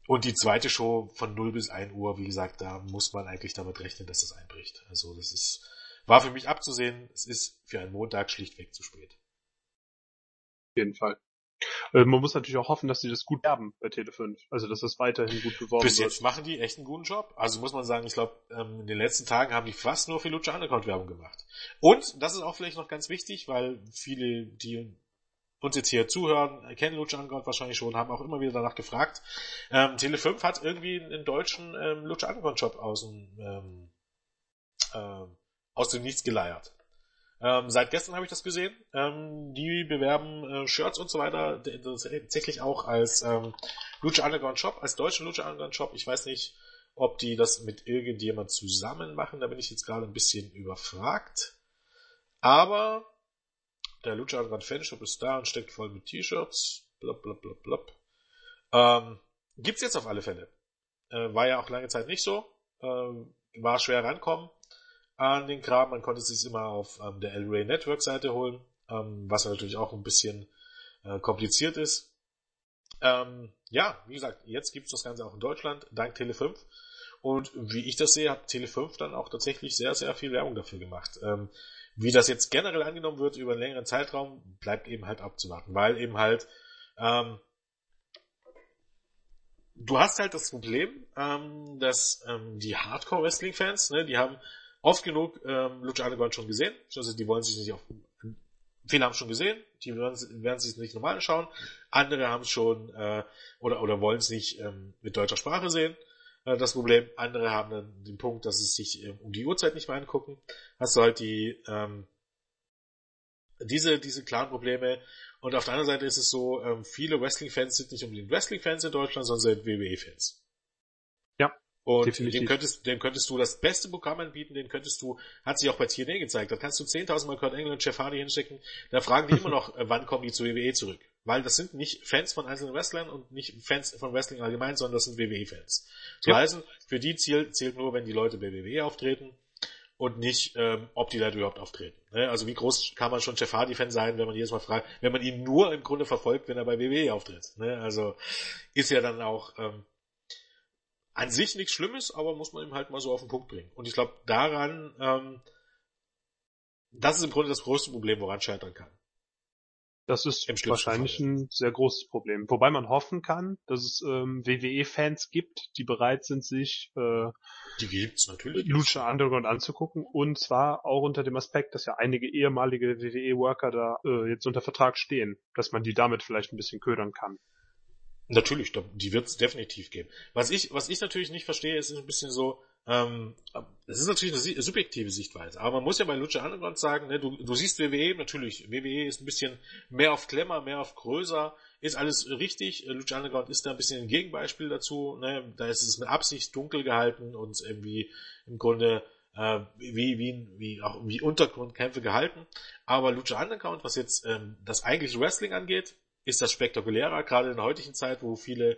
Speaker 1: Und die zweite Show von 0 bis 1 Uhr, wie gesagt, da muss man eigentlich damit rechnen, dass das einbricht. Also das ist, war für mich abzusehen. Es ist für einen Montag schlichtweg zu spät
Speaker 2: jeden Fall. Äh, man muss natürlich auch hoffen, dass sie das gut werben bei Tele5. Also, dass das weiterhin gut beworben
Speaker 1: Bis wird. Bis jetzt machen die echt einen guten Job. Also muss man sagen, ich glaube, ähm, in den letzten Tagen haben die fast nur für Lucha Underground Werbung gemacht. Und, das ist auch vielleicht noch ganz wichtig, weil viele, die uns jetzt hier zuhören, kennen Lucha Underground wahrscheinlich schon, haben auch immer wieder danach gefragt. Ähm, Tele5 hat irgendwie einen deutschen ähm, Lucha Underground Shop aus dem, ähm, äh, aus dem Nichts geleiert. Ähm, seit gestern habe ich das gesehen. Ähm, die bewerben äh, Shirts und so weiter tatsächlich auch als ähm, Lucha Underground Shop, als deutschen Lucha Underground Shop. Ich weiß nicht, ob die das mit irgendjemand zusammen machen. Da bin ich jetzt gerade ein bisschen überfragt. Aber der Lucha Underground Fanshop ist da und steckt voll mit T-Shirts. Blub, blub, blub, blub. Ähm, gibt's jetzt auf alle Fälle. Äh, war ja auch lange Zeit nicht so. Äh, war schwer rankommen an den Kram. Man konnte es sich immer auf ähm, der El Rey Network Seite holen, ähm, was natürlich auch ein bisschen äh, kompliziert ist. Ähm, ja, wie gesagt, jetzt gibt's das Ganze auch in Deutschland, dank Tele5. Und wie ich das sehe, hat Tele5 dann auch tatsächlich sehr, sehr viel Werbung dafür gemacht. Ähm, wie das jetzt generell angenommen wird über einen längeren Zeitraum, bleibt eben halt abzuwarten, weil eben halt ähm, du hast halt das Problem, ähm, dass ähm, die Hardcore-Wrestling-Fans, ne, die haben oft genug ähm, Lucha Underground schon gesehen. Also die wollen sich nicht auf viele haben es schon gesehen, die werden, werden sich nicht normal anschauen. Andere haben es schon äh, oder oder wollen es nicht ähm, mit deutscher Sprache sehen. Äh, das Problem. Andere haben dann den Punkt, dass sie sich ähm, um die Uhrzeit nicht mehr angucken. Hast du halt die ähm, diese diese klaren Probleme. Und auf der anderen Seite ist es so, ähm, viele Wrestling-Fans sind nicht unbedingt Wrestling-Fans in Deutschland, sondern sind WWE-Fans. Und dem könntest, dem könntest du das beste Programm anbieten, den könntest du, hat sich auch bei TNA gezeigt, da kannst du 10.000 Mal Kurt Angle und Jeff Hardy hinschicken, da fragen die immer noch, äh, wann kommen die zu WWE zurück. Weil das sind nicht Fans von einzelnen Wrestlern und nicht Fans von Wrestling allgemein, sondern das sind WWE-Fans. Das ja. heißt, für die zählt, zählt nur, wenn die Leute bei WWE auftreten und nicht, ähm, ob die Leute überhaupt auftreten. Ne? Also wie groß kann man schon Jeff Hardy-Fan sein, wenn man jedes Mal fragt, wenn man ihn nur im Grunde verfolgt, wenn er bei WWE auftritt. Ne? Also ist ja dann auch, ähm, an sich nichts Schlimmes, aber muss man ihm halt mal so auf den Punkt bringen. Und ich glaube, daran, ähm, das ist im Grunde das größte Problem, woran scheitern kann.
Speaker 2: Das ist wahrscheinlich Fall. ein sehr großes Problem. Wobei man hoffen kann, dass es ähm, WWE-Fans gibt, die bereit sind, sich äh,
Speaker 1: die gibt's natürlich.
Speaker 2: Lucha Underground anzugucken. Und zwar auch unter dem Aspekt, dass ja einige ehemalige WWE-Worker da äh, jetzt unter Vertrag stehen, dass man die damit vielleicht ein bisschen ködern kann.
Speaker 1: Natürlich, die wird es definitiv geben. Was ich, was ich natürlich nicht verstehe, ist ein bisschen so, ähm, das ist natürlich eine subjektive Sichtweise, aber man muss ja bei Lucha Underground sagen, ne, du, du siehst WWE, natürlich, WWE ist ein bisschen mehr auf Klemmer, mehr auf größer, ist alles richtig, Lucha Underground ist da ein bisschen ein Gegenbeispiel dazu, ne, da ist es mit Absicht dunkel gehalten und irgendwie im Grunde äh, wie, wie, wie, auch wie Untergrundkämpfe gehalten, aber Lucha Underground, was jetzt ähm, das eigentliche Wrestling angeht, ist das spektakulärer, gerade in der heutigen Zeit, wo viele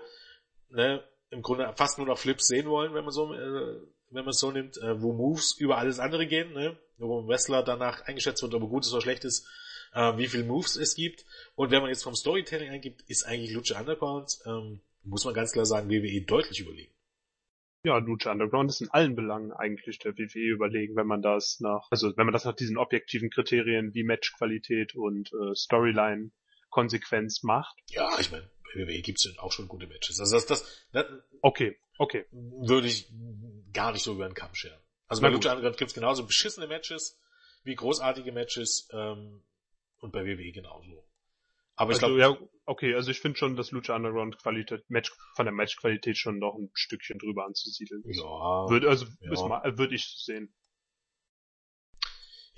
Speaker 1: ne, im Grunde fast nur noch Flips sehen wollen, wenn man so äh, wenn man es so nimmt, äh, wo Moves über alles andere gehen, ne? wo ein Wrestler danach eingeschätzt wird, ob er gut ist oder schlecht ist, äh, wie viel Moves es gibt. Und wenn man jetzt vom Storytelling eingibt, ist eigentlich Lucha Underground, ähm, muss man ganz klar sagen, WWE deutlich überlegen.
Speaker 2: Ja, Lucha Underground ist in allen Belangen eigentlich der WWE überlegen, wenn man das nach, also wenn man das nach diesen objektiven Kriterien wie Matchqualität und äh, Storyline Konsequenz macht.
Speaker 1: Ja, ich meine, bei WWE gibt's ja auch schon gute Matches. Also das, das, das
Speaker 2: okay, okay.
Speaker 1: Würde ich gar nicht so über den Kamm scheren. Also bei Lucha Underground gibt's genauso beschissene Matches wie großartige Matches ähm, und bei WWE genauso.
Speaker 2: Aber ich also, glaube, ja, okay, also ich finde schon, dass Lucha Underground Qualität, Match, von der Matchqualität schon noch ein Stückchen drüber anzusiedeln ist.
Speaker 1: Ja.
Speaker 2: Würde, also, ja. würde ich sehen.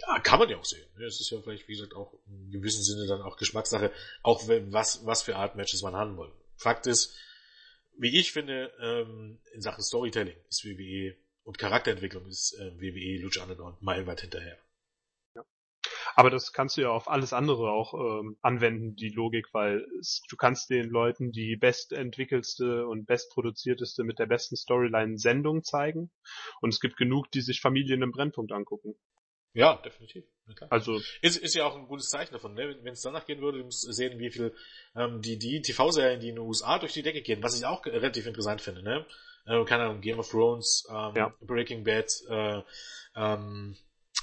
Speaker 1: Ja, kann man ja auch sehen. Es ist ja vielleicht, wie gesagt, auch in gewissem Sinne dann auch Geschmackssache, auch wenn, was, was für Art Matches man haben will. Fakt ist, wie ich finde, ähm, in Sachen Storytelling ist WWE und Charakterentwicklung ist äh, WWE Lucha Underground meilenweit hinterher.
Speaker 2: Ja. Aber das kannst du ja auf alles andere auch ähm, anwenden, die Logik, weil es, du kannst den Leuten die bestentwickelste und bestproduzierteste mit der besten Storyline Sendung zeigen und es gibt genug, die sich Familien im Brennpunkt angucken.
Speaker 1: Ja, definitiv.
Speaker 2: Ja, also
Speaker 1: ist, ist ja auch ein gutes Zeichen davon, ne? wenn es danach gehen würde, du musst sehen, wie viel ähm, die, die TV-Serien, die in den USA durch die Decke gehen, was ich auch relativ interessant finde, ne? Äh, keine Ahnung, Game of Thrones, ähm, ja. Breaking Bad, äh, ähm,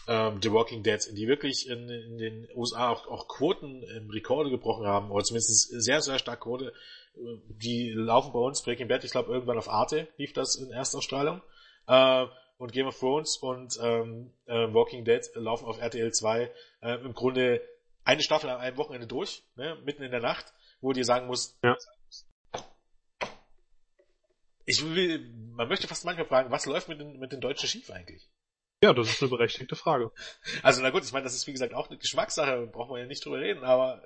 Speaker 1: ähm, The Walking Dead, die wirklich in, in den USA auch, auch Quoten im Rekorde gebrochen haben, oder zumindest sehr, sehr stark Quote. Die laufen bei uns, Breaking Bad, ich glaube irgendwann auf Arte lief das in Erstausstrahlung. Äh, und Game of Thrones und ähm, äh, Walking Dead laufen auf RTL 2 äh, im Grunde eine Staffel an einem Wochenende durch, ne, mitten in der Nacht, wo dir sagen musst, ja. ich will, man möchte fast manchmal fragen, was läuft mit den, mit den Deutschen schief eigentlich?
Speaker 2: Ja, das ist eine berechtigte Frage.
Speaker 1: Also na gut, ich meine, das ist wie gesagt auch eine Geschmackssache, braucht man ja nicht drüber reden, aber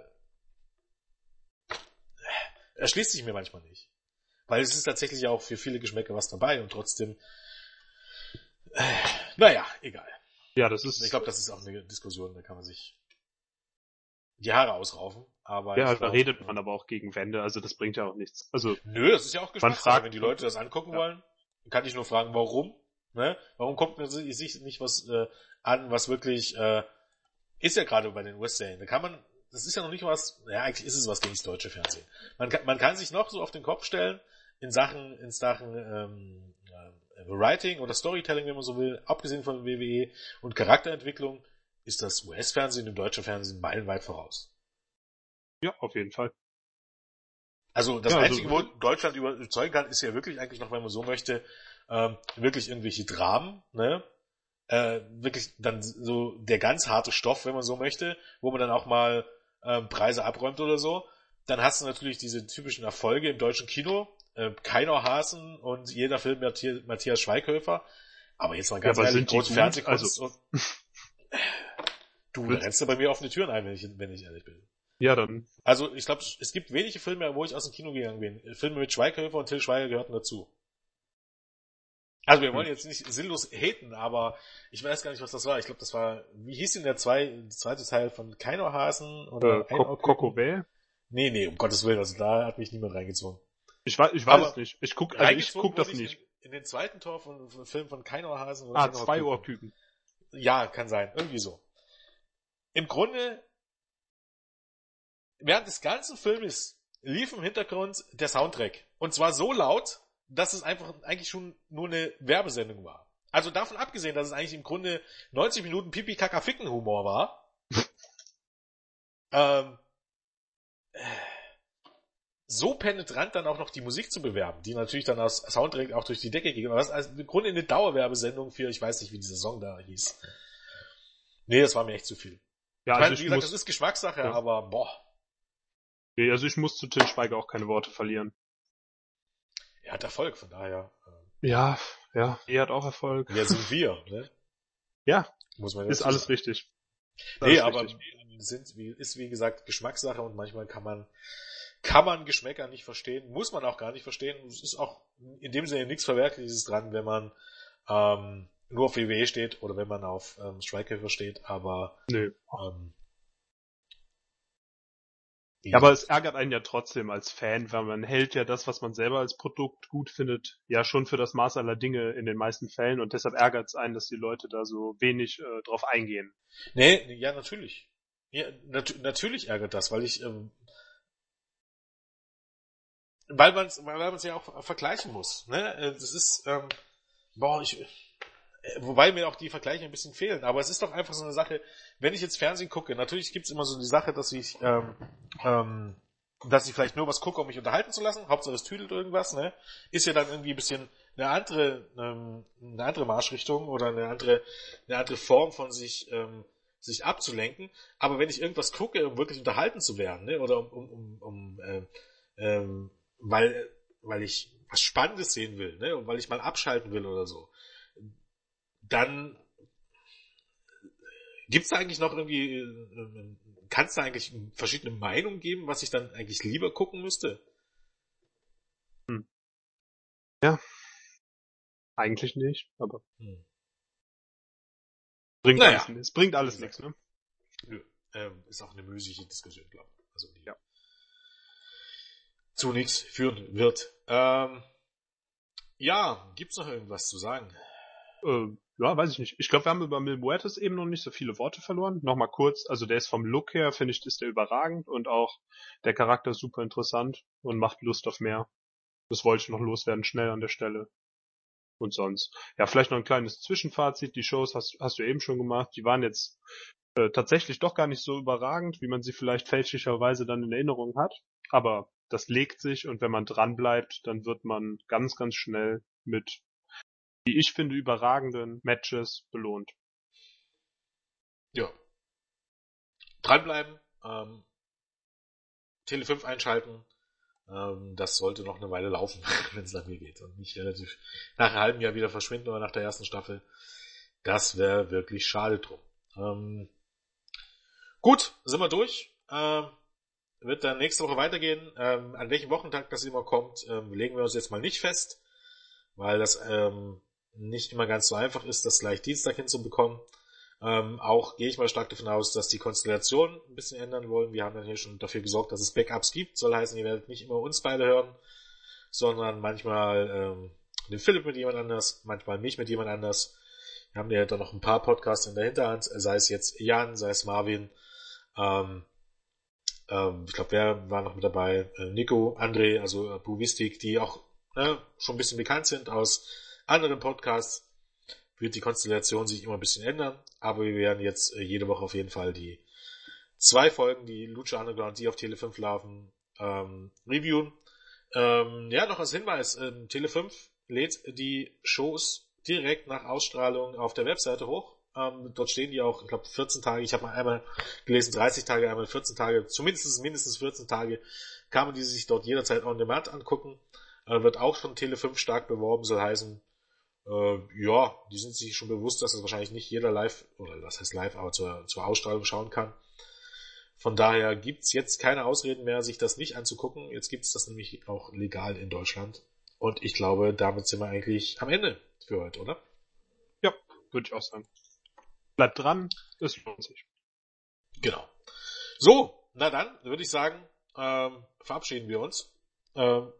Speaker 1: erschließt sich mir manchmal nicht. Weil es ist tatsächlich auch für viele Geschmäcker was dabei und trotzdem naja, egal.
Speaker 2: Ja, das ist.
Speaker 1: Ich glaube, das ist auch eine Diskussion, da kann man sich die Haare ausraufen. Aber
Speaker 2: ja, da redet man aber auch gegen Wände, also das bringt ja auch nichts. Also
Speaker 1: nö, das ist ja auch Geschmackssache. Wenn die Leute das angucken ja. wollen, kann ich nur fragen, warum? Ne? Warum kommt man sich nicht was äh, an, was wirklich äh, ist ja gerade bei den Westserien. Da kann man, das ist ja noch nicht was, ja eigentlich ist es was gegen das deutsche Fernsehen. Man kann, man kann sich noch so auf den Kopf stellen in Sachen, in Sachen ähm, Writing oder Storytelling, wenn man so will, abgesehen von WWE und Charakterentwicklung, ist das US-Fernsehen dem deutschen Fernsehen meilenweit voraus.
Speaker 2: Ja, auf jeden Fall.
Speaker 1: Also das ja, also Einzige, wo Deutschland überzeugen kann, ist ja wirklich eigentlich noch, wenn man so möchte, ähm, wirklich irgendwelche Dramen, ne? Äh, wirklich dann so der ganz harte Stoff, wenn man so möchte, wo man dann auch mal ähm, Preise abräumt oder so. Dann hast du natürlich diese typischen Erfolge im deutschen Kino, äh, Keiner Hasen und jeder Film Matthias Schweighöfer. Aber jetzt mal ganz ja, ehrlich, große Fernsehkunst also... und... Du rennst ja bei mir offene Türen ein, wenn ich, wenn ich ehrlich bin.
Speaker 2: Ja, dann.
Speaker 1: Also, ich glaube, es gibt wenige Filme, wo ich aus dem Kino gegangen bin. Filme mit Schweighöfer und Till Schweiger gehörten dazu. Also, wir wollen hm. jetzt nicht sinnlos haten, aber ich weiß gar nicht, was das war. Ich glaube, das war, wie hieß denn der zwei, zweite Teil von Keinohasen oder
Speaker 2: äh, Coco Bay?
Speaker 1: Nee, nee, um Gottes Willen, also da hat mich niemand reingezogen.
Speaker 2: Ich weiß, ich weiß es nicht. Ich guck, also ich guck das nicht.
Speaker 1: In, in, den zweiten Tor von, von Film von Keinohrhasen.
Speaker 2: Ah, zwei Ohrküken.
Speaker 1: Ja, kann sein. Irgendwie so. Im Grunde, während des ganzen Filmes lief im Hintergrund der Soundtrack. Und zwar so laut, dass es einfach eigentlich schon nur eine Werbesendung war. Also davon abgesehen, dass es eigentlich im Grunde 90 Minuten Pipi Kaka Ficken Humor war. ähm, so penetrant dann auch noch die Musik zu bewerben, die natürlich dann aus Soundtrack auch durch die Decke ging. Aber das ist also im Grunde eine Dauerwerbesendung für, ich weiß nicht, wie dieser Song da hieß. Nee, das war mir echt zu viel. Ja, ich also meine, wie gesagt, muss, das ist Geschmackssache, ja. aber boah.
Speaker 2: Nee, also ich muss zu Till Schweiger auch keine Worte verlieren.
Speaker 1: er hat Erfolg, von daher.
Speaker 2: Äh, ja, ja, er hat auch Erfolg.
Speaker 1: Wer sind wir, ne?
Speaker 2: Ja, muss man ist alles sagen. richtig.
Speaker 1: Ist nee, aber richtig. sind, wie, ist wie gesagt Geschmackssache und manchmal kann man kann man Geschmäcker nicht verstehen, muss man auch gar nicht verstehen. Es ist auch in dem Sinne nichts Verwerkliches dran, wenn man ähm, nur auf WWE steht oder wenn man auf ähm, Striker steht, aber
Speaker 2: Nö. Ähm, ja, aber es ärgert einen ja trotzdem als Fan, weil man hält ja das, was man selber als Produkt gut findet, ja schon für das Maß aller Dinge in den meisten Fällen und deshalb ärgert es einen, dass die Leute da so wenig äh, drauf eingehen.
Speaker 1: Nee, ja, natürlich. Ja, nat natürlich ärgert das, weil ich ähm, weil man es weil man's ja auch vergleichen muss. Ne? Äh, das ist, ähm, boah, ich, äh, wobei mir auch die Vergleiche ein bisschen fehlen, aber es ist doch einfach so eine Sache, wenn ich jetzt Fernsehen gucke, natürlich gibt's immer so die Sache, dass ich, ähm, ähm, dass ich vielleicht nur was gucke, um mich unterhalten zu lassen, Hauptsache es tüdelt irgendwas, ne? Ist ja dann irgendwie ein bisschen eine andere, ähm, eine andere Marschrichtung oder eine andere, eine andere Form von sich, ähm, sich abzulenken. Aber wenn ich irgendwas gucke, um wirklich unterhalten zu werden, ne? Oder um, um, um, um äh, ähm, weil, weil ich was Spannendes sehen will, ne? Und weil ich mal abschalten will oder so, dann gibt's da eigentlich noch irgendwie, äh, kann es da eigentlich verschiedene Meinungen geben, was ich dann eigentlich lieber gucken müsste?
Speaker 2: Hm. Ja. Eigentlich nicht, aber. Hm. Bringt naja. alles, es bringt alles nichts, ne?
Speaker 1: Nö. Ähm, ist auch eine müßige Diskussion, glaube ich. Also die, ja zu nichts führen wird. Ähm, ja, gibt's noch irgendwas zu sagen?
Speaker 2: Äh, ja, weiß ich nicht. Ich glaube, wir haben über Mil Muertes eben noch nicht so viele Worte verloren. Nochmal kurz, also der ist vom Look her, finde ich, ist der überragend und auch der Charakter ist super interessant und macht Lust auf mehr. Das wollte ich noch loswerden, schnell an der Stelle. Und sonst. Ja, vielleicht noch ein kleines Zwischenfazit. Die Shows hast, hast du eben schon gemacht. Die waren jetzt äh, tatsächlich doch gar nicht so überragend, wie man sie vielleicht fälschlicherweise dann in Erinnerung hat. Aber das legt sich und wenn man dran bleibt, dann wird man ganz, ganz schnell mit, wie ich finde, überragenden Matches belohnt.
Speaker 1: Ja. Dranbleiben, ähm, Tele 5 einschalten, ähm, das sollte noch eine Weile laufen, wenn es nach mir geht und nicht relativ nach einem halben Jahr wieder verschwinden oder nach der ersten Staffel. Das wäre wirklich schade drum. Ähm, gut, sind wir durch. Ähm, wird dann nächste Woche weitergehen. Ähm, an welchem Wochentag das immer kommt, ähm, legen wir uns jetzt mal nicht fest, weil das ähm, nicht immer ganz so einfach ist, das gleich Dienstag hinzubekommen. Ähm, auch gehe ich mal stark davon aus, dass die Konstellation ein bisschen ändern wollen. Wir haben dann hier schon dafür gesorgt, dass es Backups gibt. Soll heißen, ihr werdet nicht immer uns beide hören, sondern manchmal ähm, den Philipp mit jemand anders, manchmal mich mit jemand anders. Wir haben ja dann noch ein paar Podcasts in der Hinterhand, sei es jetzt Jan, sei es Marvin. Ähm, ähm, ich glaube, wer war noch mit dabei? Äh, Nico, André, also äh, Buvistik, die auch äh, schon ein bisschen bekannt sind aus anderen Podcasts, wird die Konstellation sich immer ein bisschen ändern, aber wir werden jetzt äh, jede Woche auf jeden Fall die zwei Folgen, die Lucha Underground, die auf Tele 5 laufen, ähm, reviewen. Ähm, ja, noch als Hinweis, ähm, Tele 5 lädt die Shows direkt nach Ausstrahlung auf der Webseite hoch. Ähm, dort stehen die auch, ich glaube, 14 Tage. Ich habe mal einmal gelesen, 30 Tage, einmal 14 Tage, zumindest mindestens 14 Tage, kann man die sich dort jederzeit on demand angucken. Äh, wird auch von Tele5 stark beworben, soll heißen, äh, ja, die sind sich schon bewusst, dass es wahrscheinlich nicht jeder live, oder was heißt live, aber zur, zur Ausstrahlung schauen kann. Von daher gibt's jetzt keine Ausreden mehr, sich das nicht anzugucken. Jetzt gibt's das nämlich auch legal in Deutschland. Und ich glaube, damit sind wir eigentlich am Ende für heute, oder?
Speaker 2: Ja, würde ich auch sagen. Bleibt dran, es lohnt sich.
Speaker 1: Genau. So, na dann würde ich sagen, ähm, verabschieden wir uns. Ähm,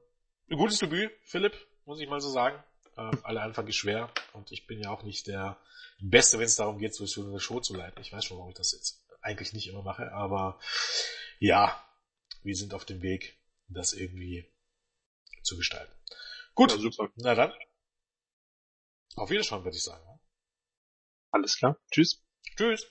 Speaker 1: ein gutes Debüt, Philipp, muss ich mal so sagen. Ähm, alle Anfang ist schwer und ich bin ja auch nicht der Beste, wenn es darum geht, so eine Show zu leiten. Ich weiß schon, warum ich das jetzt eigentlich nicht immer mache, aber ja, wir sind auf dem Weg, das irgendwie zu gestalten. Gut, ja, super. na dann. Auf Wiederschauen, würde ich sagen.
Speaker 2: Alles klar. Tschüss.
Speaker 1: Tschüss.